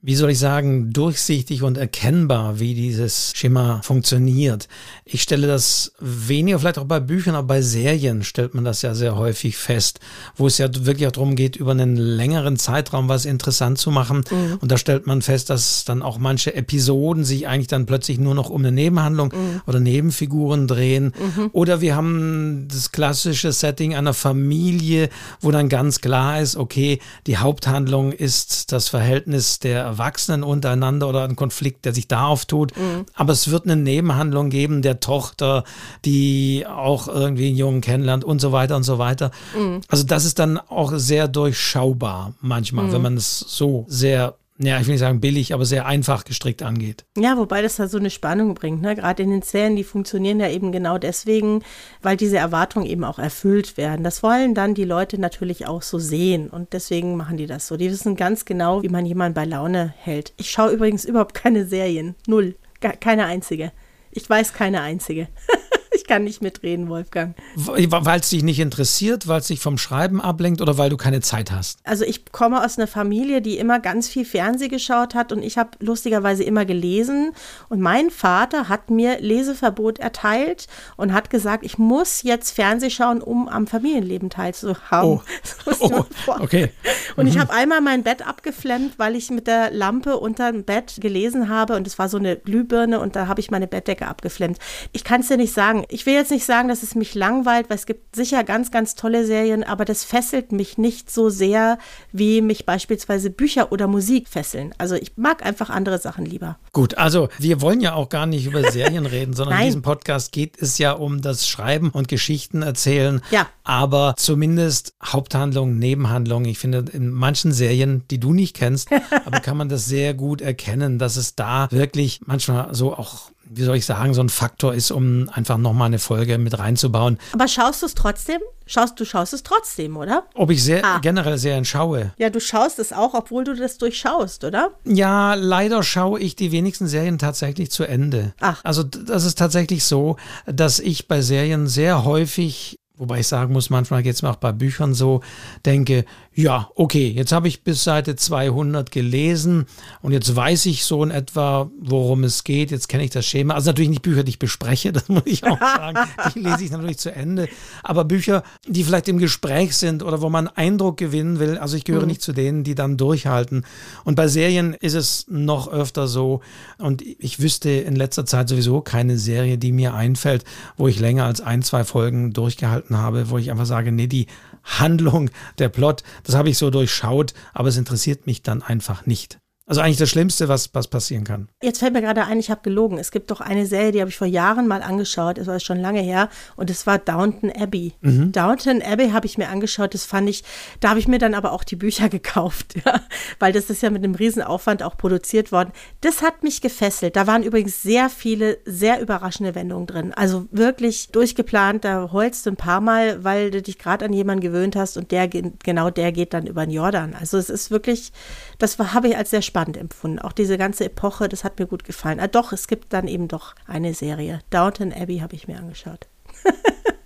wie soll ich sagen, durchsichtig und erkennbar, wie dieses Schema funktioniert. Ich stelle das weniger vielleicht auch bei Büchern, aber bei Serien stellt man das ja sehr häufig fest, wo es ja wirklich auch darum geht, über einen längeren Zeitraum was interessant zu machen. Mhm. Und da stellt man fest, dass dann auch manche Episoden sich eigentlich dann plötzlich nur noch um eine Nebenhandlung mhm. oder Nebenfiguren drehen. Mhm. Oder wir haben das klassische Setting einer Familie, wo dann ganz klar ist, okay, die Haupthandlung ist das Verhältnis der Erwachsenen untereinander oder ein Konflikt, der sich da auftut. Mhm. Aber es wird eine Nebenhandlung geben der Tochter, die auch irgendwie einen Jungen kennenlernt und so weiter und so weiter. Mhm. Also das ist dann auch sehr durchschaubar manchmal, mhm. wenn man es so sehr ja, ich will nicht sagen billig, aber sehr einfach gestrickt angeht. Ja, wobei das da so eine Spannung bringt. Ne? Gerade in den Serien, die funktionieren ja eben genau deswegen, weil diese Erwartungen eben auch erfüllt werden. Das wollen dann die Leute natürlich auch so sehen und deswegen machen die das so. Die wissen ganz genau, wie man jemanden bei Laune hält. Ich schaue übrigens überhaupt keine Serien. Null. Keine einzige. Ich weiß keine einzige. Ich kann nicht mitreden, Wolfgang. Weil es dich nicht interessiert, weil es dich vom Schreiben ablenkt oder weil du keine Zeit hast? Also ich komme aus einer Familie, die immer ganz viel Fernseh geschaut hat und ich habe lustigerweise immer gelesen. Und mein Vater hat mir Leseverbot erteilt und hat gesagt, ich muss jetzt Fernseh schauen, um am Familienleben teilzuhaben. Oh, oh okay. Und mhm. ich habe einmal mein Bett abgeflemmt, weil ich mit der Lampe unter dem Bett gelesen habe und es war so eine Glühbirne und da habe ich meine Bettdecke abgeflemmt. Ich kann es dir nicht sagen ich will jetzt nicht sagen, dass es mich langweilt, weil es gibt sicher ganz, ganz tolle Serien, aber das fesselt mich nicht so sehr, wie mich beispielsweise Bücher oder Musik fesseln. Also ich mag einfach andere Sachen lieber. Gut, also wir wollen ja auch gar nicht über Serien reden, sondern in diesem Podcast geht es ja um das Schreiben und Geschichten erzählen. Ja. Aber zumindest Haupthandlung, Nebenhandlung. Ich finde, in manchen Serien, die du nicht kennst, aber kann man das sehr gut erkennen, dass es da wirklich manchmal so auch wie soll ich sagen, so ein Faktor ist, um einfach nochmal eine Folge mit reinzubauen. Aber schaust du es trotzdem? Schaust, du schaust es trotzdem, oder? Ob ich sehr, ah. generell Serien schaue. Ja, du schaust es auch, obwohl du das durchschaust, oder? Ja, leider schaue ich die wenigsten Serien tatsächlich zu Ende. Ach. Also das ist tatsächlich so, dass ich bei Serien sehr häufig Wobei ich sagen muss, manchmal geht es mir auch bei Büchern so, denke, ja, okay, jetzt habe ich bis Seite 200 gelesen und jetzt weiß ich so in etwa, worum es geht. Jetzt kenne ich das Schema. Also natürlich nicht Bücher, die ich bespreche, das muss ich auch sagen. Die lese ich natürlich zu Ende. Aber Bücher, die vielleicht im Gespräch sind oder wo man Eindruck gewinnen will. Also ich gehöre mhm. nicht zu denen, die dann durchhalten. Und bei Serien ist es noch öfter so. Und ich wüsste in letzter Zeit sowieso keine Serie, die mir einfällt, wo ich länger als ein, zwei Folgen durchgehalten habe, wo ich einfach sage, nee, die Handlung, der Plot, das habe ich so durchschaut, aber es interessiert mich dann einfach nicht. Also eigentlich das Schlimmste, was, was passieren kann. Jetzt fällt mir gerade ein, ich habe gelogen. Es gibt doch eine Serie, die habe ich vor Jahren mal angeschaut, es war schon lange her, und es war Downton Abbey. Mhm. Downton Abbey habe ich mir angeschaut, das fand ich, da habe ich mir dann aber auch die Bücher gekauft, ja, weil das ist ja mit einem Riesenaufwand auch produziert worden. Das hat mich gefesselt. Da waren übrigens sehr viele, sehr überraschende Wendungen drin. Also wirklich durchgeplant, da heulst du ein paar Mal, weil du dich gerade an jemanden gewöhnt hast und der, genau der geht dann über den Jordan. Also es ist wirklich, das habe ich als sehr spannend spannend empfunden. Auch diese ganze Epoche, das hat mir gut gefallen. Ah, doch, es gibt dann eben doch eine Serie. Downton Abbey habe ich mir angeschaut.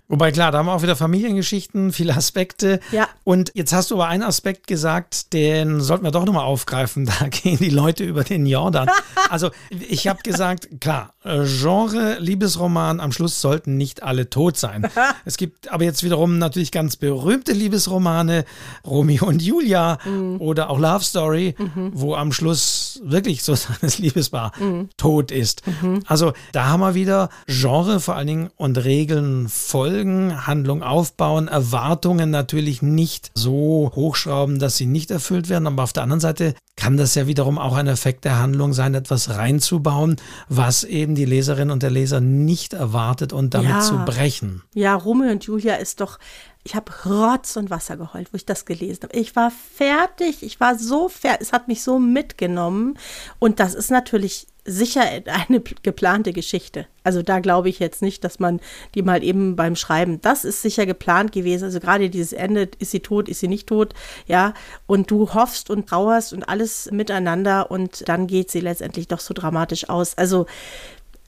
Wobei klar, da haben wir auch wieder Familiengeschichten, viele Aspekte. Ja. Und jetzt hast du aber einen Aspekt gesagt, den sollten wir doch nochmal aufgreifen. Da gehen die Leute über den Jordan. Also ich habe gesagt, klar, Genre, Liebesroman, am Schluss sollten nicht alle tot sein. Es gibt aber jetzt wiederum natürlich ganz berühmte Liebesromane, Romeo und Julia mhm. oder auch Love Story, mhm. wo am Schluss wirklich so seines Liebespaar mhm. tot ist. Mhm. Also da haben wir wieder Genre vor allen Dingen und Regeln folgen, Handlung aufbauen, Erwartungen natürlich nicht so hochschrauben, dass sie nicht erfüllt werden. Aber auf der anderen Seite kann das ja wiederum auch ein Effekt der Handlung sein, etwas reinzubauen, was eben die Leserin und der Leser nicht erwartet und damit ja. zu brechen. Ja, Romeo und Julia ist doch ich habe Rotz und Wasser geheult, wo ich das gelesen habe. Ich war fertig, ich war so fertig, es hat mich so mitgenommen. Und das ist natürlich sicher eine geplante Geschichte. Also da glaube ich jetzt nicht, dass man die mal eben beim Schreiben, das ist sicher geplant gewesen. Also gerade dieses Ende, ist sie tot, ist sie nicht tot, ja. Und du hoffst und trauerst und alles miteinander und dann geht sie letztendlich doch so dramatisch aus. Also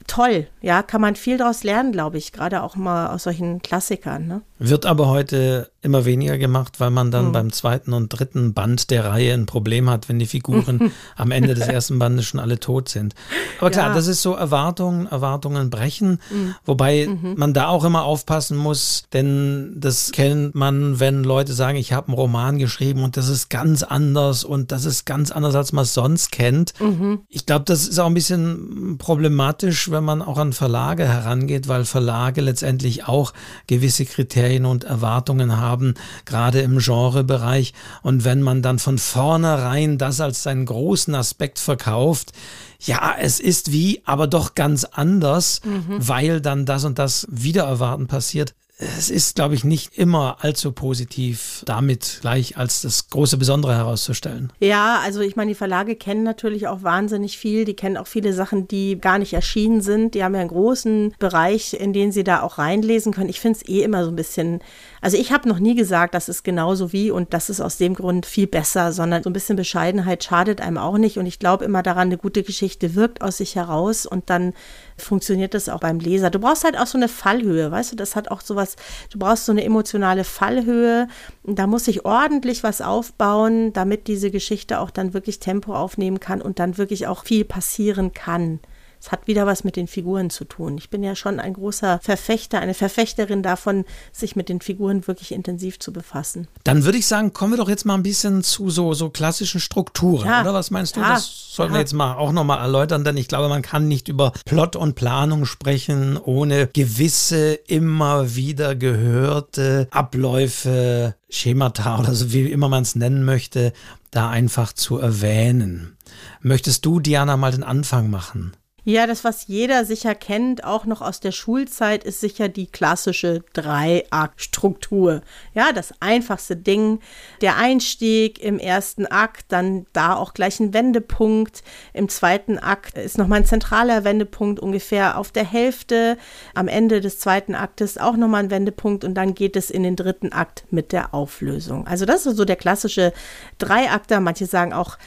toll, ja, kann man viel daraus lernen, glaube ich, gerade auch mal aus solchen Klassikern. Ne? Wird aber heute immer weniger gemacht, weil man dann mhm. beim zweiten und dritten Band der Reihe ein Problem hat, wenn die Figuren am Ende des ersten Bandes schon alle tot sind. Aber klar, ja. das ist so Erwartungen, Erwartungen brechen, mhm. wobei mhm. man da auch immer aufpassen muss, denn das kennt man, wenn Leute sagen, ich habe einen Roman geschrieben und das ist ganz anders und das ist ganz anders, als man es sonst kennt. Mhm. Ich glaube, das ist auch ein bisschen problematisch, wenn man auch an Verlage herangeht, weil Verlage letztendlich auch gewisse Kriterien und Erwartungen haben haben, gerade im Genrebereich. Und wenn man dann von vornherein das als seinen großen Aspekt verkauft, ja, es ist wie, aber doch ganz anders, mhm. weil dann das und das wieder erwarten passiert es ist, glaube ich, nicht immer allzu positiv, damit gleich als das große Besondere herauszustellen. Ja, also ich meine, die Verlage kennen natürlich auch wahnsinnig viel. Die kennen auch viele Sachen, die gar nicht erschienen sind. Die haben ja einen großen Bereich, in den sie da auch reinlesen können. Ich finde es eh immer so ein bisschen, also ich habe noch nie gesagt, das ist genauso wie und das ist aus dem Grund viel besser, sondern so ein bisschen Bescheidenheit schadet einem auch nicht. Und ich glaube immer daran, eine gute Geschichte wirkt aus sich heraus und dann funktioniert das auch beim Leser. Du brauchst halt auch so eine Fallhöhe, weißt du, das hat auch sowas, du brauchst so eine emotionale Fallhöhe. Da muss sich ordentlich was aufbauen, damit diese Geschichte auch dann wirklich Tempo aufnehmen kann und dann wirklich auch viel passieren kann. Es hat wieder was mit den Figuren zu tun. Ich bin ja schon ein großer Verfechter, eine Verfechterin davon, sich mit den Figuren wirklich intensiv zu befassen. Dann würde ich sagen, kommen wir doch jetzt mal ein bisschen zu so, so klassischen Strukturen, ja. oder? Was meinst du? Ja. Das sollten ja. wir jetzt mal auch nochmal erläutern, denn ich glaube, man kann nicht über Plot und Planung sprechen, ohne gewisse immer wieder gehörte Abläufe, Schemata oder so, wie immer man es nennen möchte, da einfach zu erwähnen. Möchtest du, Diana, mal den Anfang machen? Ja, das, was jeder sicher kennt, auch noch aus der Schulzeit, ist sicher die klassische Drei-Akt-Struktur. Ja, das einfachste Ding. Der Einstieg im ersten Akt, dann da auch gleich ein Wendepunkt. Im zweiten Akt ist nochmal ein zentraler Wendepunkt, ungefähr auf der Hälfte. Am Ende des zweiten Aktes auch nochmal ein Wendepunkt und dann geht es in den dritten Akt mit der Auflösung. Also das ist so der klassische Dreiakter. Manche sagen auch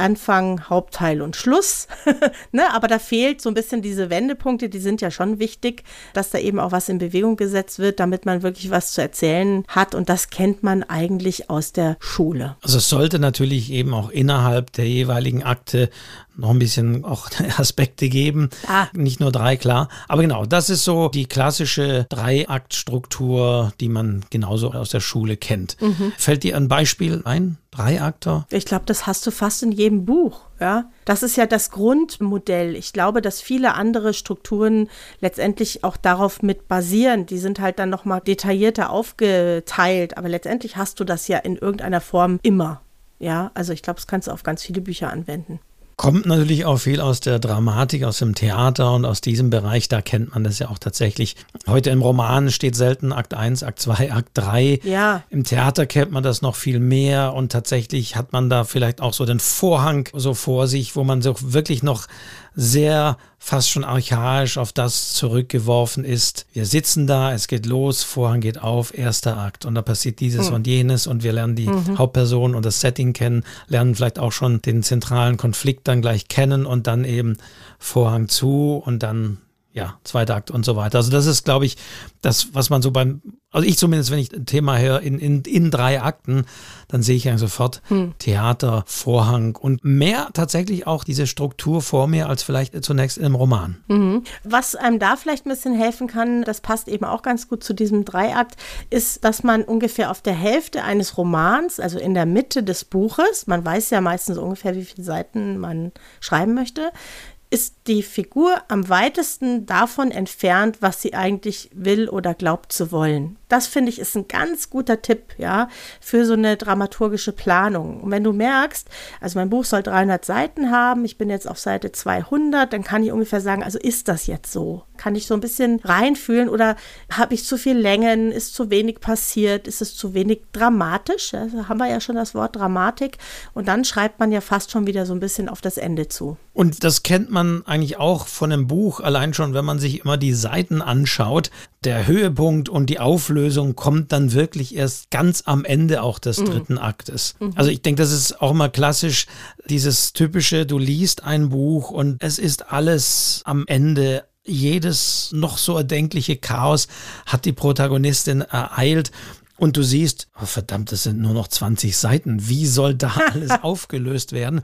Anfang, Hauptteil und Schluss. ne? Aber da fehlt so ein bisschen diese Wendepunkte, die sind ja schon wichtig, dass da eben auch was in Bewegung gesetzt wird, damit man wirklich was zu erzählen hat. Und das kennt man eigentlich aus der Schule. Also es sollte natürlich eben auch innerhalb der jeweiligen Akte noch ein bisschen auch Aspekte geben. Ah. Nicht nur drei, klar. Aber genau, das ist so die klassische Dreiaktstruktur, die man genauso aus der Schule kennt. Mhm. Fällt dir ein Beispiel ein? Dreiakter? Ich glaube, das hast du fast in jedem Buch. Ja, das ist ja das Grundmodell. Ich glaube, dass viele andere Strukturen letztendlich auch darauf mit basieren. Die sind halt dann nochmal detaillierter aufgeteilt. Aber letztendlich hast du das ja in irgendeiner Form immer. Ja, also ich glaube, das kannst du auf ganz viele Bücher anwenden. Kommt natürlich auch viel aus der Dramatik, aus dem Theater und aus diesem Bereich. Da kennt man das ja auch tatsächlich. Heute im Roman steht selten Akt 1, Akt 2, Akt 3. Ja. Im Theater kennt man das noch viel mehr und tatsächlich hat man da vielleicht auch so den Vorhang so vor sich, wo man so wirklich noch sehr fast schon archaisch auf das zurückgeworfen ist. Wir sitzen da, es geht los, Vorhang geht auf, erster Akt und da passiert dieses mhm. und jenes und wir lernen die mhm. Hauptperson und das Setting kennen, lernen vielleicht auch schon den zentralen Konflikt dann gleich kennen und dann eben Vorhang zu und dann ja, zweiter Akt und so weiter. Also das ist, glaube ich, das, was man so beim, also ich zumindest, wenn ich ein Thema höre, in, in, in drei Akten, dann sehe ich ja sofort hm. Theater, Vorhang und mehr tatsächlich auch diese Struktur vor mir als vielleicht zunächst im Roman. Mhm. Was einem da vielleicht ein bisschen helfen kann, das passt eben auch ganz gut zu diesem Dreiakt, ist, dass man ungefähr auf der Hälfte eines Romans, also in der Mitte des Buches, man weiß ja meistens ungefähr, wie viele Seiten man schreiben möchte, ist die Figur am weitesten davon entfernt, was sie eigentlich will oder glaubt zu wollen. Das finde ich ist ein ganz guter Tipp, ja, für so eine dramaturgische Planung. Und wenn du merkst, also mein Buch soll 300 Seiten haben, ich bin jetzt auf Seite 200, dann kann ich ungefähr sagen, also ist das jetzt so? Kann ich so ein bisschen reinfühlen oder habe ich zu viel Längen? Ist zu wenig passiert? Ist es zu wenig dramatisch? Da haben wir ja schon das Wort Dramatik. Und dann schreibt man ja fast schon wieder so ein bisschen auf das Ende zu. Und das kennt man eigentlich auch von einem Buch, allein schon, wenn man sich immer die Seiten anschaut. Der Höhepunkt und die Auflösung kommt dann wirklich erst ganz am Ende auch des mhm. dritten Aktes. Mhm. Also ich denke, das ist auch mal klassisch, dieses typische, du liest ein Buch und es ist alles am Ende jedes noch so erdenkliche Chaos hat die Protagonistin ereilt und du siehst, oh verdammt, das sind nur noch 20 Seiten. Wie soll da alles aufgelöst werden?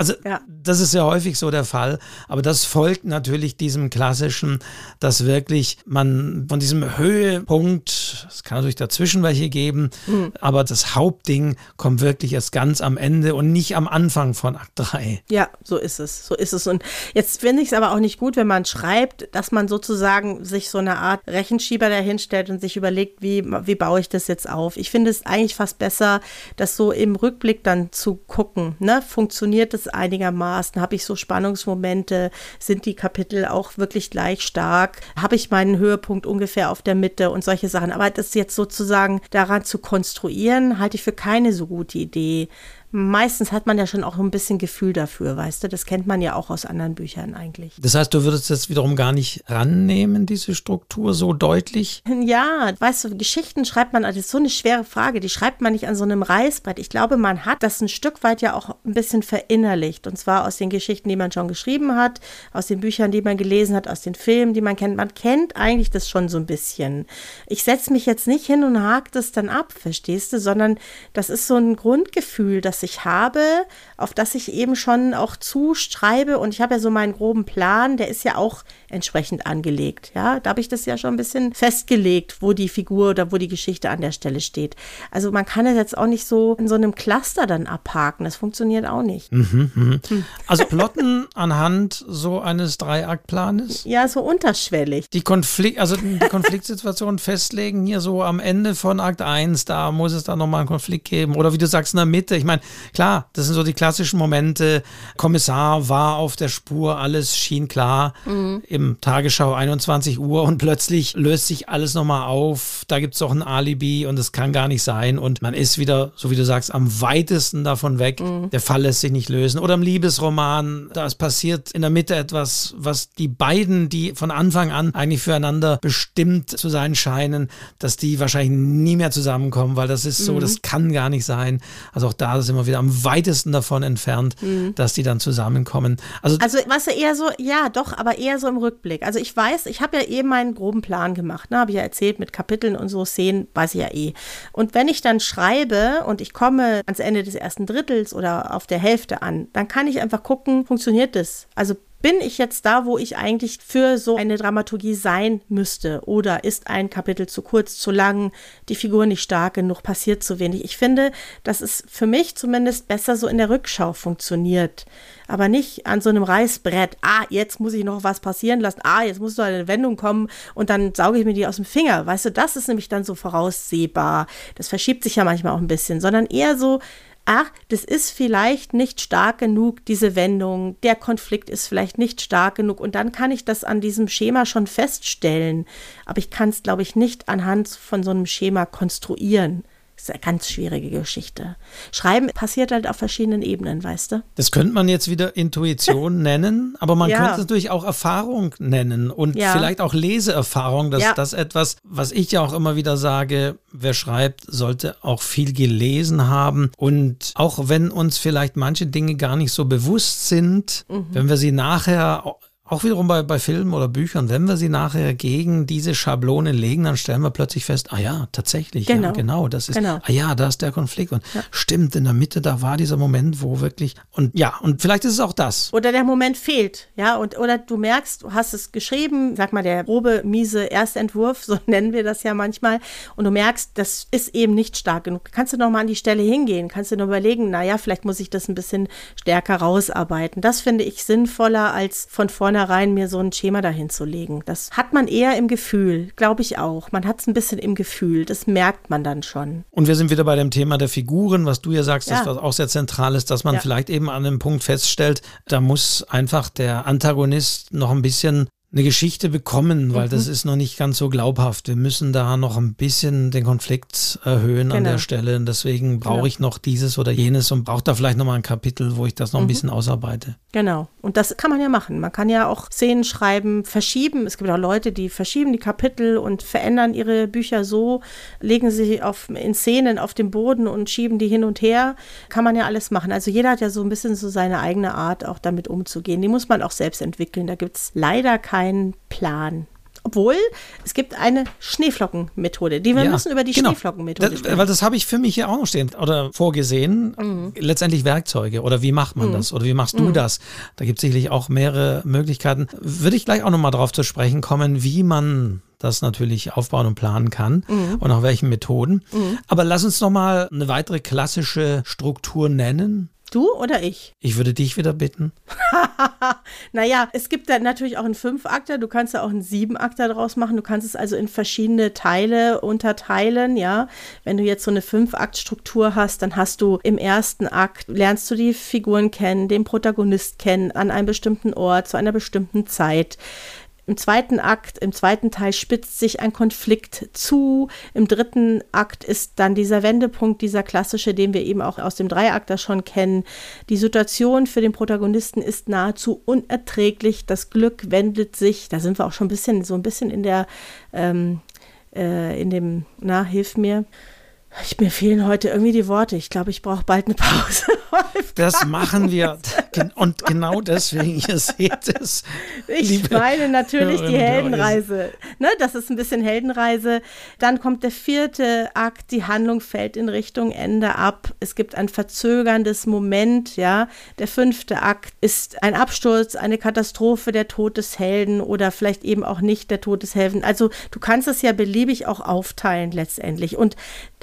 Also ja. das ist ja häufig so der Fall, aber das folgt natürlich diesem klassischen, dass wirklich man von diesem Höhepunkt, es kann natürlich dazwischen welche geben, mhm. aber das Hauptding kommt wirklich erst ganz am Ende und nicht am Anfang von Akt 3. Ja, so ist es, so ist es. Und jetzt finde ich es aber auch nicht gut, wenn man schreibt, dass man sozusagen sich so eine Art Rechenschieber dahinstellt und sich überlegt, wie, wie baue ich das jetzt auf. Ich finde es eigentlich fast besser, das so im Rückblick dann zu gucken. Ne? Funktioniert das einigermaßen? Habe ich so Spannungsmomente? Sind die Kapitel auch wirklich gleich stark? Habe ich meinen Höhepunkt ungefähr auf der Mitte und solche Sachen? Aber das jetzt sozusagen daran zu konstruieren, halte ich für keine so gute Idee meistens hat man ja schon auch ein bisschen Gefühl dafür, weißt du? Das kennt man ja auch aus anderen Büchern eigentlich. Das heißt, du würdest das wiederum gar nicht rannehmen, diese Struktur so deutlich? Ja, weißt du, Geschichten schreibt man, das ist so eine schwere Frage, die schreibt man nicht an so einem Reißbrett. Ich glaube, man hat das ein Stück weit ja auch ein bisschen verinnerlicht. Und zwar aus den Geschichten, die man schon geschrieben hat, aus den Büchern, die man gelesen hat, aus den Filmen, die man kennt. Man kennt eigentlich das schon so ein bisschen. Ich setze mich jetzt nicht hin und hake das dann ab, verstehst du, sondern das ist so ein Grundgefühl, das das ich habe, auf das ich eben schon auch zuschreibe. Und ich habe ja so meinen groben Plan, der ist ja auch entsprechend angelegt. Ja, da habe ich das ja schon ein bisschen festgelegt, wo die Figur oder wo die Geschichte an der Stelle steht. Also man kann es jetzt auch nicht so in so einem Cluster dann abhaken. Das funktioniert auch nicht. Mhm, mh. hm. Also plotten anhand so eines Dreiaktplanes? Ja, so unterschwellig. Die Konflikt, also die Konfliktsituation festlegen hier so am Ende von Akt 1, da muss es dann nochmal einen Konflikt geben. Oder wie du sagst, in der Mitte. Ich meine, klar, das sind so die klassischen Momente. Kommissar war auf der Spur, alles schien klar. Mhm. Im Tagesschau 21 Uhr und plötzlich löst sich alles nochmal auf. Da gibt es doch ein Alibi und es kann gar nicht sein. Und man ist wieder, so wie du sagst, am weitesten davon weg. Mhm. Der Fall lässt sich nicht lösen. Oder im Liebesroman, da ist passiert in der Mitte etwas, was die beiden, die von Anfang an eigentlich füreinander bestimmt zu sein scheinen, dass die wahrscheinlich nie mehr zusammenkommen, weil das ist so, mhm. das kann gar nicht sein. Also auch da sind wir wieder am weitesten davon entfernt, mhm. dass die dann zusammenkommen. Also, also was eher so, ja, doch, aber eher so im Rückblick. Also ich weiß, ich habe ja eben meinen groben Plan gemacht, ne, habe ich ja erzählt mit Kapiteln und so Szenen, weiß ich ja eh. Und wenn ich dann schreibe und ich komme ans Ende des ersten Drittels oder auf der Hälfte an, dann kann ich einfach gucken, funktioniert das? Also bin ich jetzt da, wo ich eigentlich für so eine Dramaturgie sein müsste? Oder ist ein Kapitel zu kurz, zu lang, die Figur nicht stark genug, passiert zu wenig? Ich finde, dass es für mich zumindest besser so in der Rückschau funktioniert. Aber nicht an so einem Reißbrett. Ah, jetzt muss ich noch was passieren lassen. Ah, jetzt muss noch eine Wendung kommen und dann sauge ich mir die aus dem Finger. Weißt du, das ist nämlich dann so voraussehbar. Das verschiebt sich ja manchmal auch ein bisschen, sondern eher so, ach, das ist vielleicht nicht stark genug, diese Wendung, der Konflikt ist vielleicht nicht stark genug und dann kann ich das an diesem Schema schon feststellen. Aber ich kann es, glaube ich, nicht anhand von so einem Schema konstruieren. Das ist eine ganz schwierige Geschichte. Schreiben passiert halt auf verschiedenen Ebenen, weißt du? Das könnte man jetzt wieder Intuition nennen, aber man ja. könnte es natürlich auch Erfahrung nennen und ja. vielleicht auch Leseerfahrung. Das, ja. das etwas, was ich ja auch immer wieder sage, wer schreibt, sollte auch viel gelesen haben. Und auch wenn uns vielleicht manche Dinge gar nicht so bewusst sind, mhm. wenn wir sie nachher auch wiederum bei, bei Filmen oder Büchern, wenn wir sie nachher gegen diese Schablone legen, dann stellen wir plötzlich fest, ah ja, tatsächlich, genau, ja, genau das ist, genau. ah ja, da ist der Konflikt und ja. stimmt, in der Mitte, da war dieser Moment, wo wirklich, und ja, und vielleicht ist es auch das. Oder der Moment fehlt, ja, und oder du merkst, du hast es geschrieben, sag mal, der grobe, miese Erstentwurf, so nennen wir das ja manchmal, und du merkst, das ist eben nicht stark genug. Kannst du noch mal an die Stelle hingehen, kannst du nur überlegen, naja, vielleicht muss ich das ein bisschen stärker rausarbeiten. Das finde ich sinnvoller, als von vorne vornherein mir so ein Schema dahin zu legen. Das hat man eher im Gefühl, glaube ich auch. Man hat es ein bisschen im Gefühl, das merkt man dann schon. Und wir sind wieder bei dem Thema der Figuren, was du ja sagst, ja. das auch sehr zentral ist, dass man ja. vielleicht eben an einem Punkt feststellt, da muss einfach der Antagonist noch ein bisschen eine Geschichte bekommen, weil mhm. das ist noch nicht ganz so glaubhaft. Wir müssen da noch ein bisschen den Konflikt erhöhen genau. an der genau. Stelle. Und deswegen brauche genau. ich noch dieses oder jenes und brauche da vielleicht noch mal ein Kapitel, wo ich das noch ein mhm. bisschen ausarbeite. Genau. Und das kann man ja machen. Man kann ja auch Szenen schreiben, verschieben. Es gibt auch Leute, die verschieben die Kapitel und verändern ihre Bücher so, legen sie auf, in Szenen auf dem Boden und schieben die hin und her. Kann man ja alles machen. Also jeder hat ja so ein bisschen so seine eigene Art, auch damit umzugehen. Die muss man auch selbst entwickeln. Da gibt es leider keine keinen Plan. Obwohl, es gibt eine Schneeflockenmethode, die wir ja, müssen über die genau. Schneeflockenmethode sprechen. Weil das habe ich für mich hier auch noch stehen oder vorgesehen. Mhm. Letztendlich Werkzeuge oder wie macht man mhm. das oder wie machst du mhm. das? Da gibt es sicherlich auch mehrere Möglichkeiten. Würde ich gleich auch nochmal darauf zu sprechen kommen, wie man das natürlich aufbauen und planen kann mhm. und nach welchen Methoden. Mhm. Aber lass uns noch mal eine weitere klassische Struktur nennen. Du oder ich? Ich würde dich wieder bitten. naja, es gibt da natürlich auch einen Fünfakter, du kannst da auch einen Siebenakter draus machen. Du kannst es also in verschiedene Teile unterteilen, ja. Wenn du jetzt so eine Fünf-Akt-Struktur hast, dann hast du im ersten Akt, lernst du die Figuren kennen, den Protagonist kennen, an einem bestimmten Ort, zu einer bestimmten Zeit. Im zweiten Akt, im zweiten Teil spitzt sich ein Konflikt zu. Im dritten Akt ist dann dieser Wendepunkt, dieser klassische, den wir eben auch aus dem Dreiakter schon kennen. Die Situation für den Protagonisten ist nahezu unerträglich. Das Glück wendet sich. Da sind wir auch schon ein bisschen, so ein bisschen in der, ähm, äh, in dem, na, hilf mir. Ich, mir fehlen heute irgendwie die Worte. Ich glaube, ich brauche bald eine Pause. das machen wir. Und genau deswegen, ihr seht es. Ich meine natürlich die Heldenreise. Ne, das ist ein bisschen Heldenreise. Dann kommt der vierte Akt. Die Handlung fällt in Richtung Ende ab. Es gibt ein verzögerndes Moment. Ja, der fünfte Akt ist ein Absturz, eine Katastrophe, der Tod des Helden oder vielleicht eben auch nicht der Tod des Helden. Also du kannst es ja beliebig auch aufteilen letztendlich. Und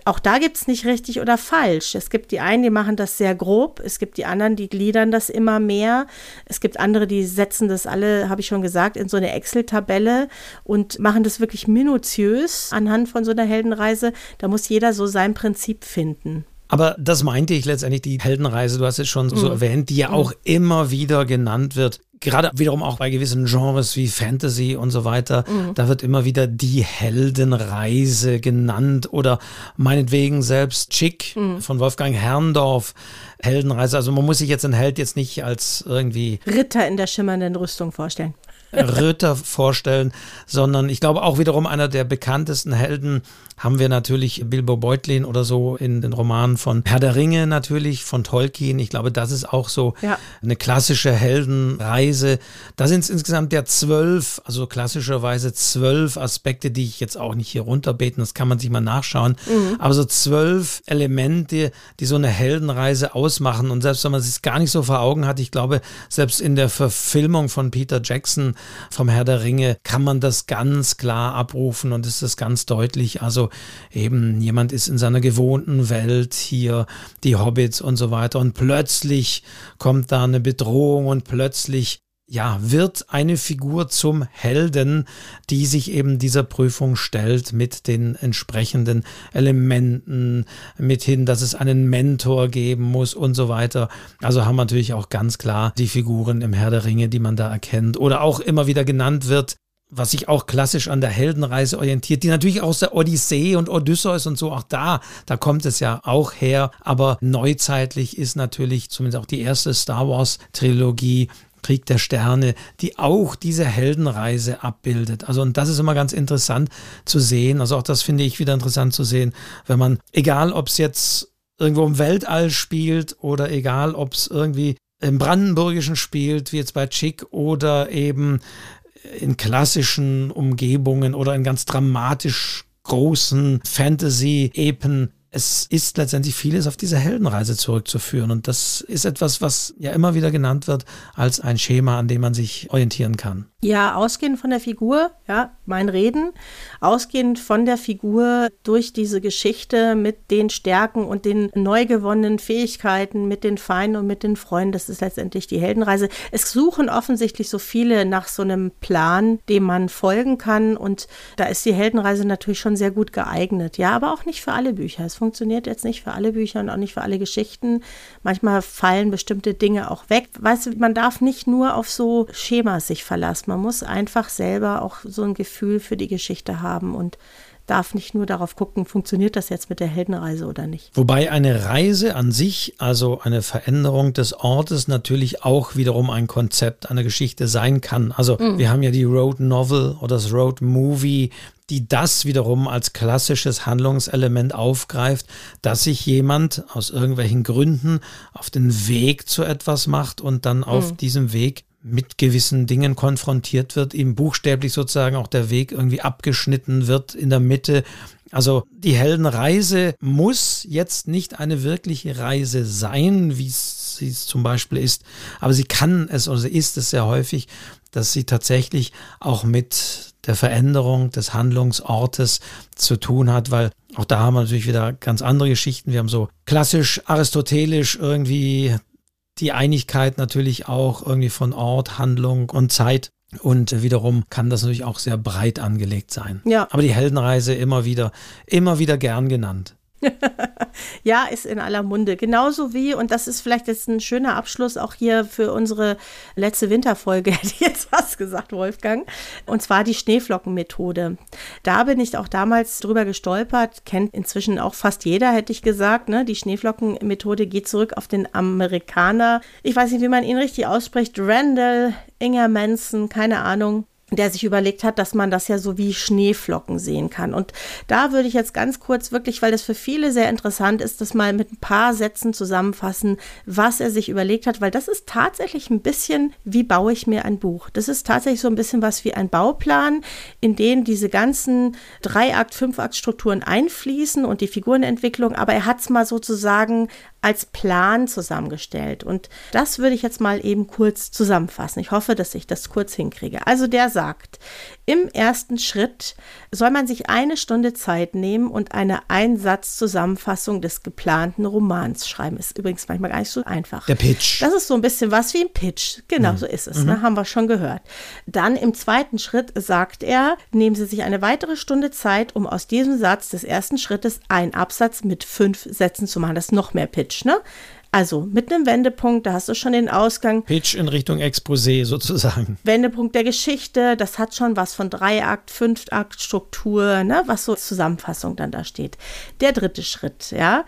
auch da gibt es nicht richtig oder falsch. Es gibt die einen, die machen das sehr grob, es gibt die anderen, die gliedern das immer mehr. Es gibt andere, die setzen das alle, habe ich schon gesagt, in so eine Excel-Tabelle und machen das wirklich minutiös anhand von so einer Heldenreise. Da muss jeder so sein Prinzip finden. Aber das meinte ich letztendlich, die Heldenreise, du hast es schon so mhm. erwähnt, die ja auch mhm. immer wieder genannt wird gerade wiederum auch bei gewissen Genres wie Fantasy und so weiter, mhm. da wird immer wieder die Heldenreise genannt oder meinetwegen selbst Chick mhm. von Wolfgang Herrndorf. Heldenreise, also man muss sich jetzt einen Held jetzt nicht als irgendwie Ritter in der schimmernden Rüstung vorstellen. Ritter vorstellen, sondern ich glaube auch wiederum einer der bekanntesten Helden haben wir natürlich Bilbo Beutlin oder so in den Romanen von Herr der Ringe natürlich, von Tolkien. Ich glaube, das ist auch so ja. eine klassische Heldenreise. Da sind es insgesamt ja zwölf, also klassischerweise zwölf Aspekte, die ich jetzt auch nicht hier runterbeten, das kann man sich mal nachschauen. Mhm. Aber so zwölf Elemente, die so eine Heldenreise ausmachen. Und selbst wenn man es gar nicht so vor Augen hat, ich glaube, selbst in der Verfilmung von Peter Jackson vom Herr der Ringe kann man das ganz klar abrufen und ist das ganz deutlich. Also eben jemand ist in seiner gewohnten Welt hier, die Hobbits und so weiter und plötzlich kommt da eine Bedrohung und plötzlich ja, wird eine Figur zum Helden, die sich eben dieser Prüfung stellt mit den entsprechenden Elementen, mithin, dass es einen Mentor geben muss und so weiter. Also haben natürlich auch ganz klar die Figuren im Herr der Ringe, die man da erkennt oder auch immer wieder genannt wird, was sich auch klassisch an der Heldenreise orientiert, die natürlich aus der Odyssee und Odysseus und so auch da, da kommt es ja auch her, aber neuzeitlich ist natürlich zumindest auch die erste Star Wars Trilogie Krieg der Sterne, die auch diese Heldenreise abbildet. Also und das ist immer ganz interessant zu sehen. Also auch das finde ich wieder interessant zu sehen, wenn man, egal ob es jetzt irgendwo im Weltall spielt oder egal ob es irgendwie im Brandenburgischen spielt, wie jetzt bei Chick, oder eben in klassischen Umgebungen oder in ganz dramatisch großen Fantasy-Epen es ist letztendlich vieles auf diese Heldenreise zurückzuführen. Und das ist etwas, was ja immer wieder genannt wird als ein Schema, an dem man sich orientieren kann. Ja, ausgehend von der Figur, ja, mein Reden, ausgehend von der Figur durch diese Geschichte mit den Stärken und den neu gewonnenen Fähigkeiten, mit den Feinden und mit den Freunden, das ist letztendlich die Heldenreise. Es suchen offensichtlich so viele nach so einem Plan, dem man folgen kann. Und da ist die Heldenreise natürlich schon sehr gut geeignet. Ja, aber auch nicht für alle Bücher. Es funktioniert jetzt nicht für alle Bücher und auch nicht für alle Geschichten. Manchmal fallen bestimmte Dinge auch weg. Weißt du, man darf nicht nur auf so Schemas sich verlassen. Man muss einfach selber auch so ein Gefühl für die Geschichte haben und darf nicht nur darauf gucken, funktioniert das jetzt mit der Heldenreise oder nicht. Wobei eine Reise an sich, also eine Veränderung des Ortes, natürlich auch wiederum ein Konzept einer Geschichte sein kann. Also mhm. wir haben ja die Road Novel oder das Road Movie, die das wiederum als klassisches Handlungselement aufgreift, dass sich jemand aus irgendwelchen Gründen auf den Weg zu etwas macht und dann auf mhm. diesem Weg mit gewissen Dingen konfrontiert wird, ihm buchstäblich sozusagen auch der Weg irgendwie abgeschnitten wird in der Mitte. Also die Heldenreise muss jetzt nicht eine wirkliche Reise sein, wie sie es zum Beispiel ist, aber sie kann es oder sie ist es sehr häufig, dass sie tatsächlich auch mit der Veränderung des Handlungsortes zu tun hat, weil auch da haben wir natürlich wieder ganz andere Geschichten. Wir haben so klassisch aristotelisch irgendwie die Einigkeit natürlich auch irgendwie von Ort, Handlung und Zeit. Und wiederum kann das natürlich auch sehr breit angelegt sein. Ja. Aber die Heldenreise immer wieder, immer wieder gern genannt. Ja, ist in aller Munde. Genauso wie, und das ist vielleicht jetzt ein schöner Abschluss auch hier für unsere letzte Winterfolge, hätte ich jetzt was gesagt, Wolfgang. Und zwar die Schneeflockenmethode. Da bin ich auch damals drüber gestolpert, kennt inzwischen auch fast jeder, hätte ich gesagt. Ne? Die Schneeflockenmethode geht zurück auf den Amerikaner. Ich weiß nicht, wie man ihn richtig ausspricht. Randall Inger Manson, keine Ahnung der sich überlegt hat, dass man das ja so wie Schneeflocken sehen kann. Und da würde ich jetzt ganz kurz wirklich, weil das für viele sehr interessant ist, das mal mit ein paar Sätzen zusammenfassen, was er sich überlegt hat, weil das ist tatsächlich ein bisschen, wie baue ich mir ein Buch. Das ist tatsächlich so ein bisschen was wie ein Bauplan, in den diese ganzen Dreiakt, Fünfakt-Strukturen einfließen und die Figurenentwicklung, aber er hat es mal sozusagen als Plan zusammengestellt. Und das würde ich jetzt mal eben kurz zusammenfassen. Ich hoffe, dass ich das kurz hinkriege. Also der sagt, im ersten Schritt soll man sich eine Stunde Zeit nehmen und eine Einsatzzusammenfassung des geplanten Romans schreiben. Ist übrigens manchmal gar nicht so einfach. Der Pitch. Das ist so ein bisschen was wie ein Pitch. Genau, mhm. so ist es. Mhm. Ne? Haben wir schon gehört. Dann im zweiten Schritt sagt er, nehmen Sie sich eine weitere Stunde Zeit, um aus diesem Satz des ersten Schrittes einen Absatz mit fünf Sätzen zu machen. Das ist noch mehr Pitch. Ne? Also mit einem Wendepunkt, da hast du schon den Ausgang. Pitch in Richtung Exposé sozusagen. Wendepunkt der Geschichte, das hat schon was von Dreiakt, Fünftakt, Struktur, ne, was so Zusammenfassung dann da steht. Der dritte Schritt, ja.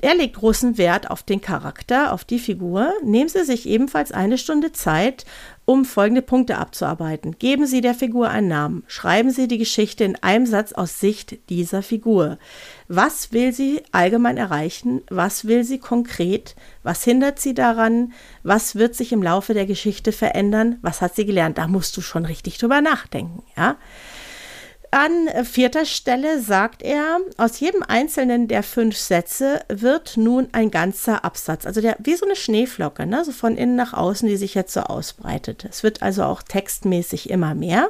Er legt großen Wert auf den Charakter, auf die Figur. Nehmen Sie sich ebenfalls eine Stunde Zeit, um folgende Punkte abzuarbeiten. Geben Sie der Figur einen Namen. Schreiben Sie die Geschichte in einem Satz aus Sicht dieser Figur. Was will sie allgemein erreichen? Was will sie konkret? Was hindert sie daran? Was wird sich im Laufe der Geschichte verändern? Was hat sie gelernt? Da musst du schon richtig drüber nachdenken, ja? An vierter Stelle sagt er, aus jedem einzelnen der fünf Sätze wird nun ein ganzer Absatz, also der, wie so eine Schneeflocke, ne, so von innen nach außen, die sich jetzt so ausbreitet. Es wird also auch textmäßig immer mehr.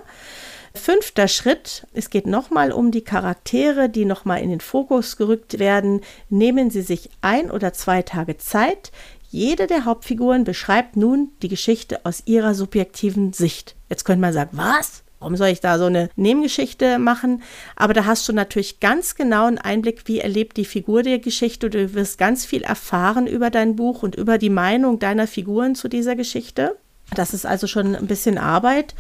Fünfter Schritt, es geht nochmal um die Charaktere, die nochmal in den Fokus gerückt werden. Nehmen Sie sich ein oder zwei Tage Zeit. Jede der Hauptfiguren beschreibt nun die Geschichte aus ihrer subjektiven Sicht. Jetzt könnte man sagen, was? Warum soll ich da so eine Nebengeschichte machen? Aber da hast du natürlich ganz genau einen Einblick, wie erlebt die Figur der Geschichte. Du wirst ganz viel erfahren über dein Buch und über die Meinung deiner Figuren zu dieser Geschichte. Das ist also schon ein bisschen Arbeit.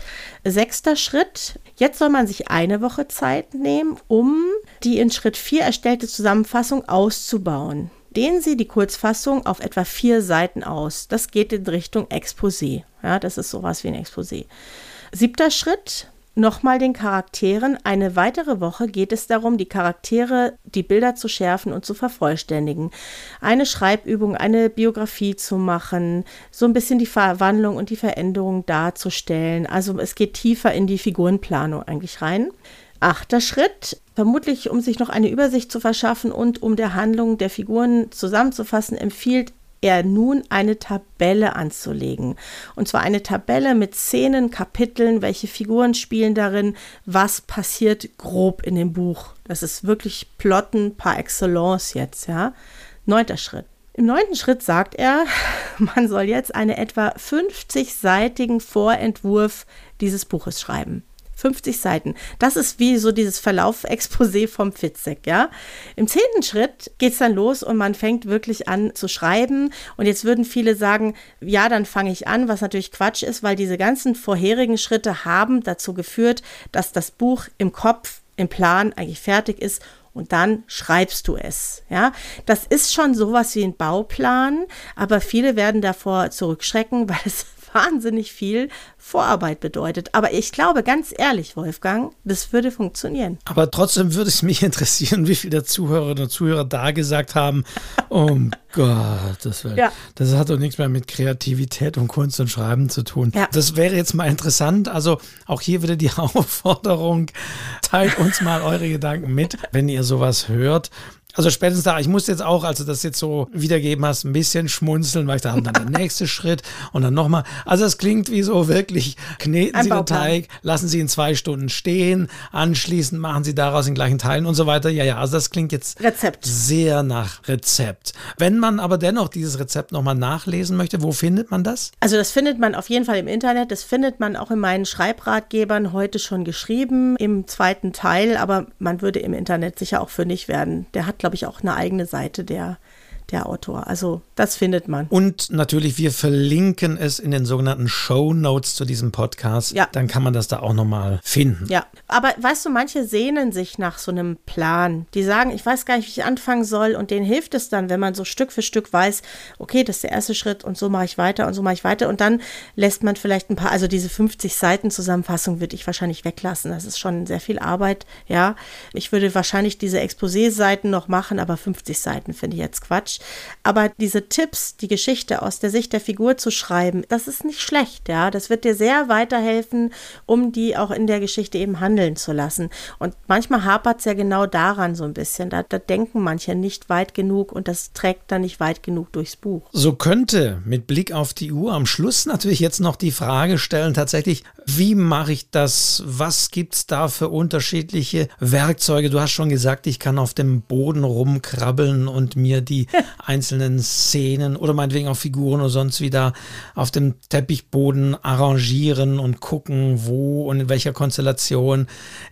Sechster Schritt. Jetzt soll man sich eine Woche Zeit nehmen, um die in Schritt 4 erstellte Zusammenfassung auszubauen. Dehnen Sie die Kurzfassung auf etwa vier Seiten aus. Das geht in Richtung Exposé. Ja, das ist sowas wie ein Exposé. Siebter Schritt nochmal den Charakteren. Eine weitere Woche geht es darum, die Charaktere, die Bilder zu schärfen und zu vervollständigen. Eine Schreibübung, eine Biografie zu machen, so ein bisschen die Verwandlung und die Veränderung darzustellen. Also es geht tiefer in die Figurenplanung eigentlich rein. Achter Schritt, vermutlich um sich noch eine Übersicht zu verschaffen und um der Handlung der Figuren zusammenzufassen, empfiehlt er nun eine Tabelle anzulegen. Und zwar eine Tabelle mit Szenen, Kapiteln, welche Figuren spielen darin, was passiert grob in dem Buch. Das ist wirklich Plotten par excellence jetzt, ja. Neunter Schritt. Im neunten Schritt sagt er, man soll jetzt einen etwa 50-seitigen Vorentwurf dieses Buches schreiben. 50 Seiten. Das ist wie so dieses Verlauf-Exposé vom Fitzek, ja. Im zehnten Schritt geht es dann los und man fängt wirklich an zu schreiben. Und jetzt würden viele sagen, ja, dann fange ich an, was natürlich Quatsch ist, weil diese ganzen vorherigen Schritte haben dazu geführt, dass das Buch im Kopf, im Plan eigentlich fertig ist und dann schreibst du es. Ja, das ist schon sowas wie ein Bauplan, aber viele werden davor zurückschrecken, weil es wahnsinnig viel Vorarbeit bedeutet. Aber ich glaube, ganz ehrlich, Wolfgang, das würde funktionieren. Aber trotzdem würde es mich interessieren, wie viele der Zuhörerinnen und Zuhörer da gesagt haben, um Gottes Willen. Ja. Das hat doch nichts mehr mit Kreativität und Kunst und Schreiben zu tun. Ja. Das wäre jetzt mal interessant. Also auch hier wieder die Aufforderung, teilt uns mal eure Gedanken mit, wenn ihr sowas hört. Also spätestens da, ich muss jetzt auch, als du das jetzt so wiedergeben hast, ein bisschen schmunzeln, weil ich dachte, dann der nächste Schritt und dann nochmal. Also es klingt wie so wirklich, kneten Sie den Teig, lassen Sie ihn zwei Stunden stehen, anschließend machen Sie daraus in gleichen Teilen und so weiter. Ja, ja, also das klingt jetzt Rezept. sehr nach Rezept. Wenn man aber dennoch dieses Rezept nochmal nachlesen möchte, wo findet man das? Also das findet man auf jeden Fall im Internet, das findet man auch in meinen Schreibratgebern heute schon geschrieben, im zweiten Teil, aber man würde im Internet sicher auch fündig werden. Der hat glaube ich, auch eine eigene Seite der der Autor. Also das findet man. Und natürlich, wir verlinken es in den sogenannten Show Notes zu diesem Podcast. Ja. Dann kann man das da auch nochmal finden. Ja, aber weißt du, manche sehnen sich nach so einem Plan. Die sagen, ich weiß gar nicht, wie ich anfangen soll. Und denen hilft es dann, wenn man so Stück für Stück weiß, okay, das ist der erste Schritt und so mache ich weiter und so mache ich weiter. Und dann lässt man vielleicht ein paar, also diese 50 Seiten Zusammenfassung würde ich wahrscheinlich weglassen. Das ist schon sehr viel Arbeit. Ja, ich würde wahrscheinlich diese Exposé-Seiten noch machen, aber 50 Seiten finde ich jetzt Quatsch. Aber diese Tipps, die Geschichte aus der Sicht der Figur zu schreiben, das ist nicht schlecht, ja. Das wird dir sehr weiterhelfen, um die auch in der Geschichte eben handeln zu lassen. Und manchmal hapert es ja genau daran so ein bisschen. Da, da denken manche nicht weit genug und das trägt dann nicht weit genug durchs Buch. So könnte mit Blick auf die Uhr am Schluss natürlich jetzt noch die Frage stellen, tatsächlich, wie mache ich das? Was gibt es da für unterschiedliche Werkzeuge? Du hast schon gesagt, ich kann auf dem Boden rumkrabbeln und mir die einzelnen Szenen oder meinetwegen auch Figuren oder sonst wieder auf dem Teppichboden arrangieren und gucken, wo und in welcher Konstellation.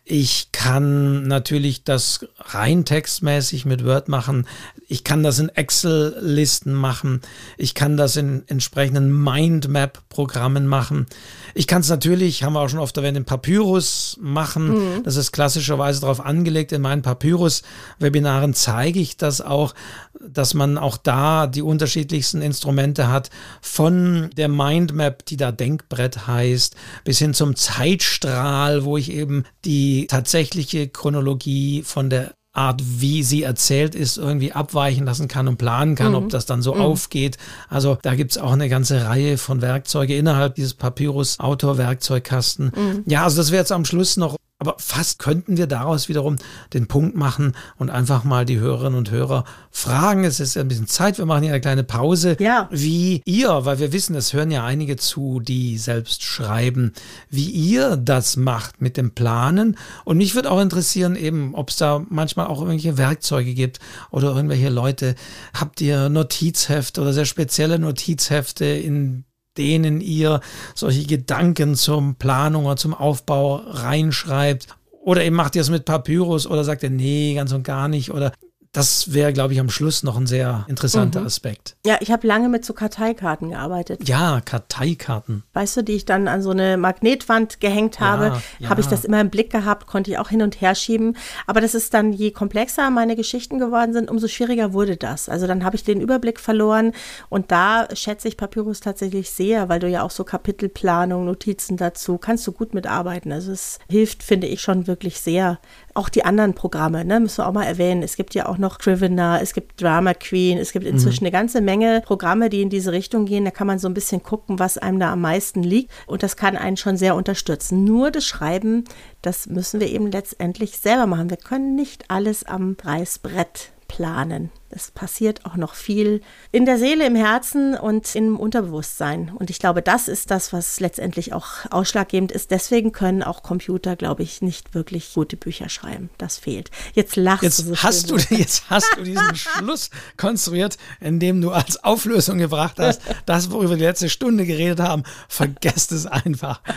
Ich kann natürlich das rein textmäßig mit Word machen. Ich kann das in Excel-Listen machen. Ich kann das in entsprechenden Mindmap-Programmen machen. Ich kann es natürlich, haben wir auch schon oft erwähnt, in Papyrus machen. Mhm. Das ist klassischerweise darauf angelegt. In meinen Papyrus-Webinaren zeige ich das auch, dass man auch da die unterschiedlichsten Instrumente hat, von der Mindmap, die da Denkbrett heißt, bis hin zum Zeitstrahl, wo ich eben die tatsächliche Chronologie von der Art, wie sie erzählt ist, irgendwie abweichen lassen kann und planen kann, mhm. ob das dann so mhm. aufgeht. Also da gibt es auch eine ganze Reihe von Werkzeuge innerhalb dieses Papyrus-Autor-Werkzeugkasten. Mhm. Ja, also das wäre jetzt am Schluss noch aber fast könnten wir daraus wiederum den Punkt machen und einfach mal die Hörerinnen und Hörer fragen. Es ist ein bisschen Zeit, wir machen hier eine kleine Pause. Ja. Wie ihr, weil wir wissen, es hören ja einige zu, die selbst schreiben, wie ihr das macht mit dem Planen. Und mich würde auch interessieren, eben, ob es da manchmal auch irgendwelche Werkzeuge gibt oder irgendwelche Leute. Habt ihr Notizhefte oder sehr spezielle Notizhefte, in denen ihr solche Gedanken zum Planung oder zum Aufbau reinschreibt. Oder eben macht ihr es mit Papyrus oder sagt ihr, nee, ganz und gar nicht. Oder das wäre, glaube ich, am Schluss noch ein sehr interessanter mhm. Aspekt. Ja, ich habe lange mit so Karteikarten gearbeitet. Ja, Karteikarten. Weißt du, die ich dann an so eine Magnetwand gehängt habe, ja, ja. habe ich das immer im Blick gehabt, konnte ich auch hin und her schieben. Aber das ist dann, je komplexer meine Geschichten geworden sind, umso schwieriger wurde das. Also dann habe ich den Überblick verloren und da schätze ich Papyrus tatsächlich sehr, weil du ja auch so Kapitelplanung, Notizen dazu, kannst du gut mitarbeiten. Also es hilft, finde ich, schon wirklich sehr. Auch die anderen Programme, ne, müssen wir auch mal erwähnen. Es gibt ja auch noch Drivener, es gibt Drama Queen, es gibt inzwischen mhm. eine ganze Menge Programme, die in diese Richtung gehen. Da kann man so ein bisschen gucken, was einem da am meisten liegt. Und das kann einen schon sehr unterstützen. Nur das Schreiben, das müssen wir eben letztendlich selber machen. Wir können nicht alles am Reißbrett planen. Es passiert auch noch viel in der Seele, im Herzen und im Unterbewusstsein. Und ich glaube, das ist das, was letztendlich auch ausschlaggebend ist. Deswegen können auch Computer, glaube ich, nicht wirklich gute Bücher schreiben. Das fehlt. Jetzt lachst jetzt du so hast du Jetzt hast du diesen Schluss konstruiert, indem du als Auflösung gebracht hast, das, worüber wir die letzte Stunde geredet haben, vergesst es einfach.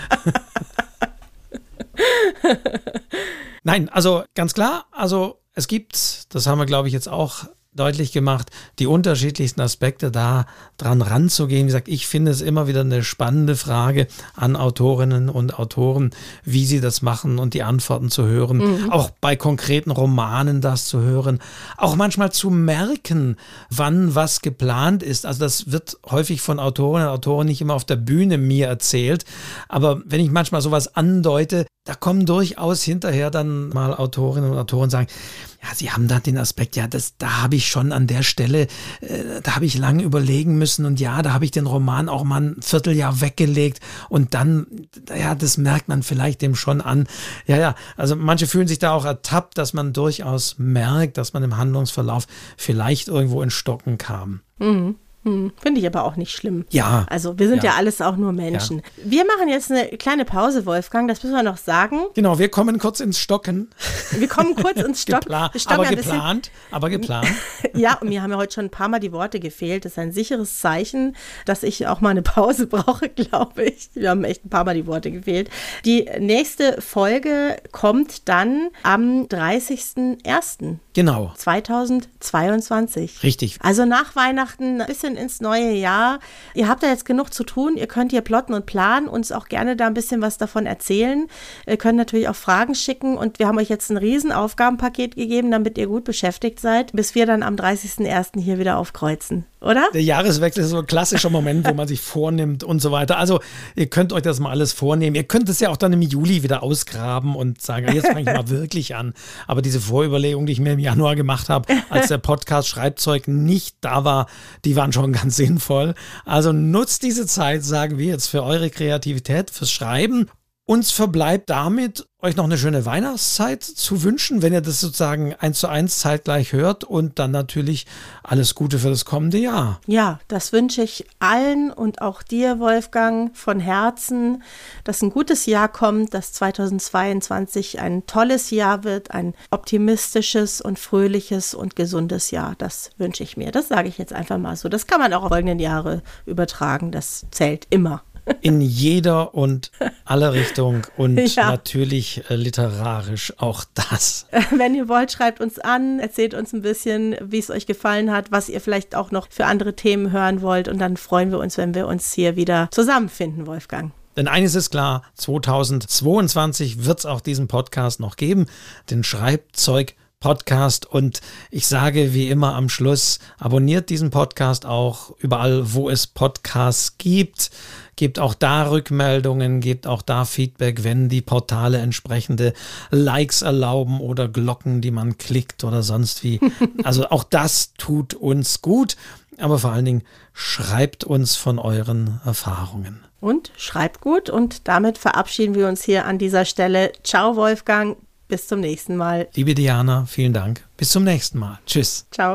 Nein, also ganz klar, also es gibt, das haben wir glaube ich jetzt auch deutlich gemacht, die unterschiedlichsten Aspekte da dran ranzugehen. Wie gesagt, ich finde es immer wieder eine spannende Frage an Autorinnen und Autoren, wie sie das machen und die Antworten zu hören. Mhm. Auch bei konkreten Romanen das zu hören. Auch manchmal zu merken, wann was geplant ist. Also das wird häufig von Autorinnen und Autoren nicht immer auf der Bühne mir erzählt. Aber wenn ich manchmal sowas andeute, da kommen durchaus hinterher dann mal Autorinnen und Autoren sagen, ja, sie haben da den Aspekt, ja, das, da habe ich schon an der Stelle, äh, da habe ich lange überlegen müssen und ja, da habe ich den Roman auch mal ein Vierteljahr weggelegt und dann, ja, das merkt man vielleicht dem schon an. Ja, ja, also manche fühlen sich da auch ertappt, dass man durchaus merkt, dass man im Handlungsverlauf vielleicht irgendwo in Stocken kam. Mhm. Hm, Finde ich aber auch nicht schlimm. Ja. Also wir sind ja, ja alles auch nur Menschen. Ja. Wir machen jetzt eine kleine Pause, Wolfgang, das müssen wir noch sagen. Genau, wir kommen kurz ins Stocken. Wir kommen kurz ins Stocken. Gepla aber geplant, aber geplant. ja, und mir haben ja heute schon ein paar Mal die Worte gefehlt. Das ist ein sicheres Zeichen, dass ich auch mal eine Pause brauche, glaube ich. Wir haben echt ein paar Mal die Worte gefehlt. Die nächste Folge kommt dann am 30.01. Genau. 2022. Richtig. Also nach Weihnachten ein bisschen ins neue Jahr. Ihr habt da jetzt genug zu tun. Ihr könnt hier plotten und planen, uns auch gerne da ein bisschen was davon erzählen. Ihr könnt natürlich auch Fragen schicken und wir haben euch jetzt ein riesen Aufgabenpaket gegeben, damit ihr gut beschäftigt seid, bis wir dann am 30.01. hier wieder aufkreuzen oder? Der Jahreswechsel ist so ein klassischer Moment, wo man sich vornimmt und so weiter. Also ihr könnt euch das mal alles vornehmen. Ihr könnt es ja auch dann im Juli wieder ausgraben und sagen, jetzt fange ich mal wirklich an. Aber diese Vorüberlegung, die ich mir im Januar gemacht habe, als der Podcast Schreibzeug nicht da war, die waren schon ganz sinnvoll. Also nutzt diese Zeit, sagen wir jetzt, für eure Kreativität, fürs Schreiben uns verbleibt damit, euch noch eine schöne Weihnachtszeit zu wünschen, wenn ihr das sozusagen eins zu eins zeitgleich hört und dann natürlich alles Gute für das kommende Jahr. Ja, das wünsche ich allen und auch dir, Wolfgang, von Herzen, dass ein gutes Jahr kommt, dass 2022 ein tolles Jahr wird, ein optimistisches und fröhliches und gesundes Jahr. Das wünsche ich mir. Das sage ich jetzt einfach mal so. Das kann man auch auf folgenden Jahre übertragen. Das zählt immer in jeder und alle Richtung und ja. natürlich äh, literarisch auch das. Wenn ihr wollt, schreibt uns an, erzählt uns ein bisschen, wie es euch gefallen hat, was ihr vielleicht auch noch für andere Themen hören wollt und dann freuen wir uns, wenn wir uns hier wieder zusammenfinden, Wolfgang. Denn eines ist klar, 2022 wird es auch diesen Podcast noch geben, den Schreibzeug Podcast. Und ich sage wie immer am Schluss, abonniert diesen Podcast auch überall, wo es Podcasts gibt. Gebt auch da Rückmeldungen, gebt auch da Feedback, wenn die Portale entsprechende Likes erlauben oder Glocken, die man klickt oder sonst wie. Also auch das tut uns gut, aber vor allen Dingen schreibt uns von euren Erfahrungen. Und schreibt gut und damit verabschieden wir uns hier an dieser Stelle. Ciao Wolfgang, bis zum nächsten Mal. Liebe Diana, vielen Dank. Bis zum nächsten Mal. Tschüss. Ciao.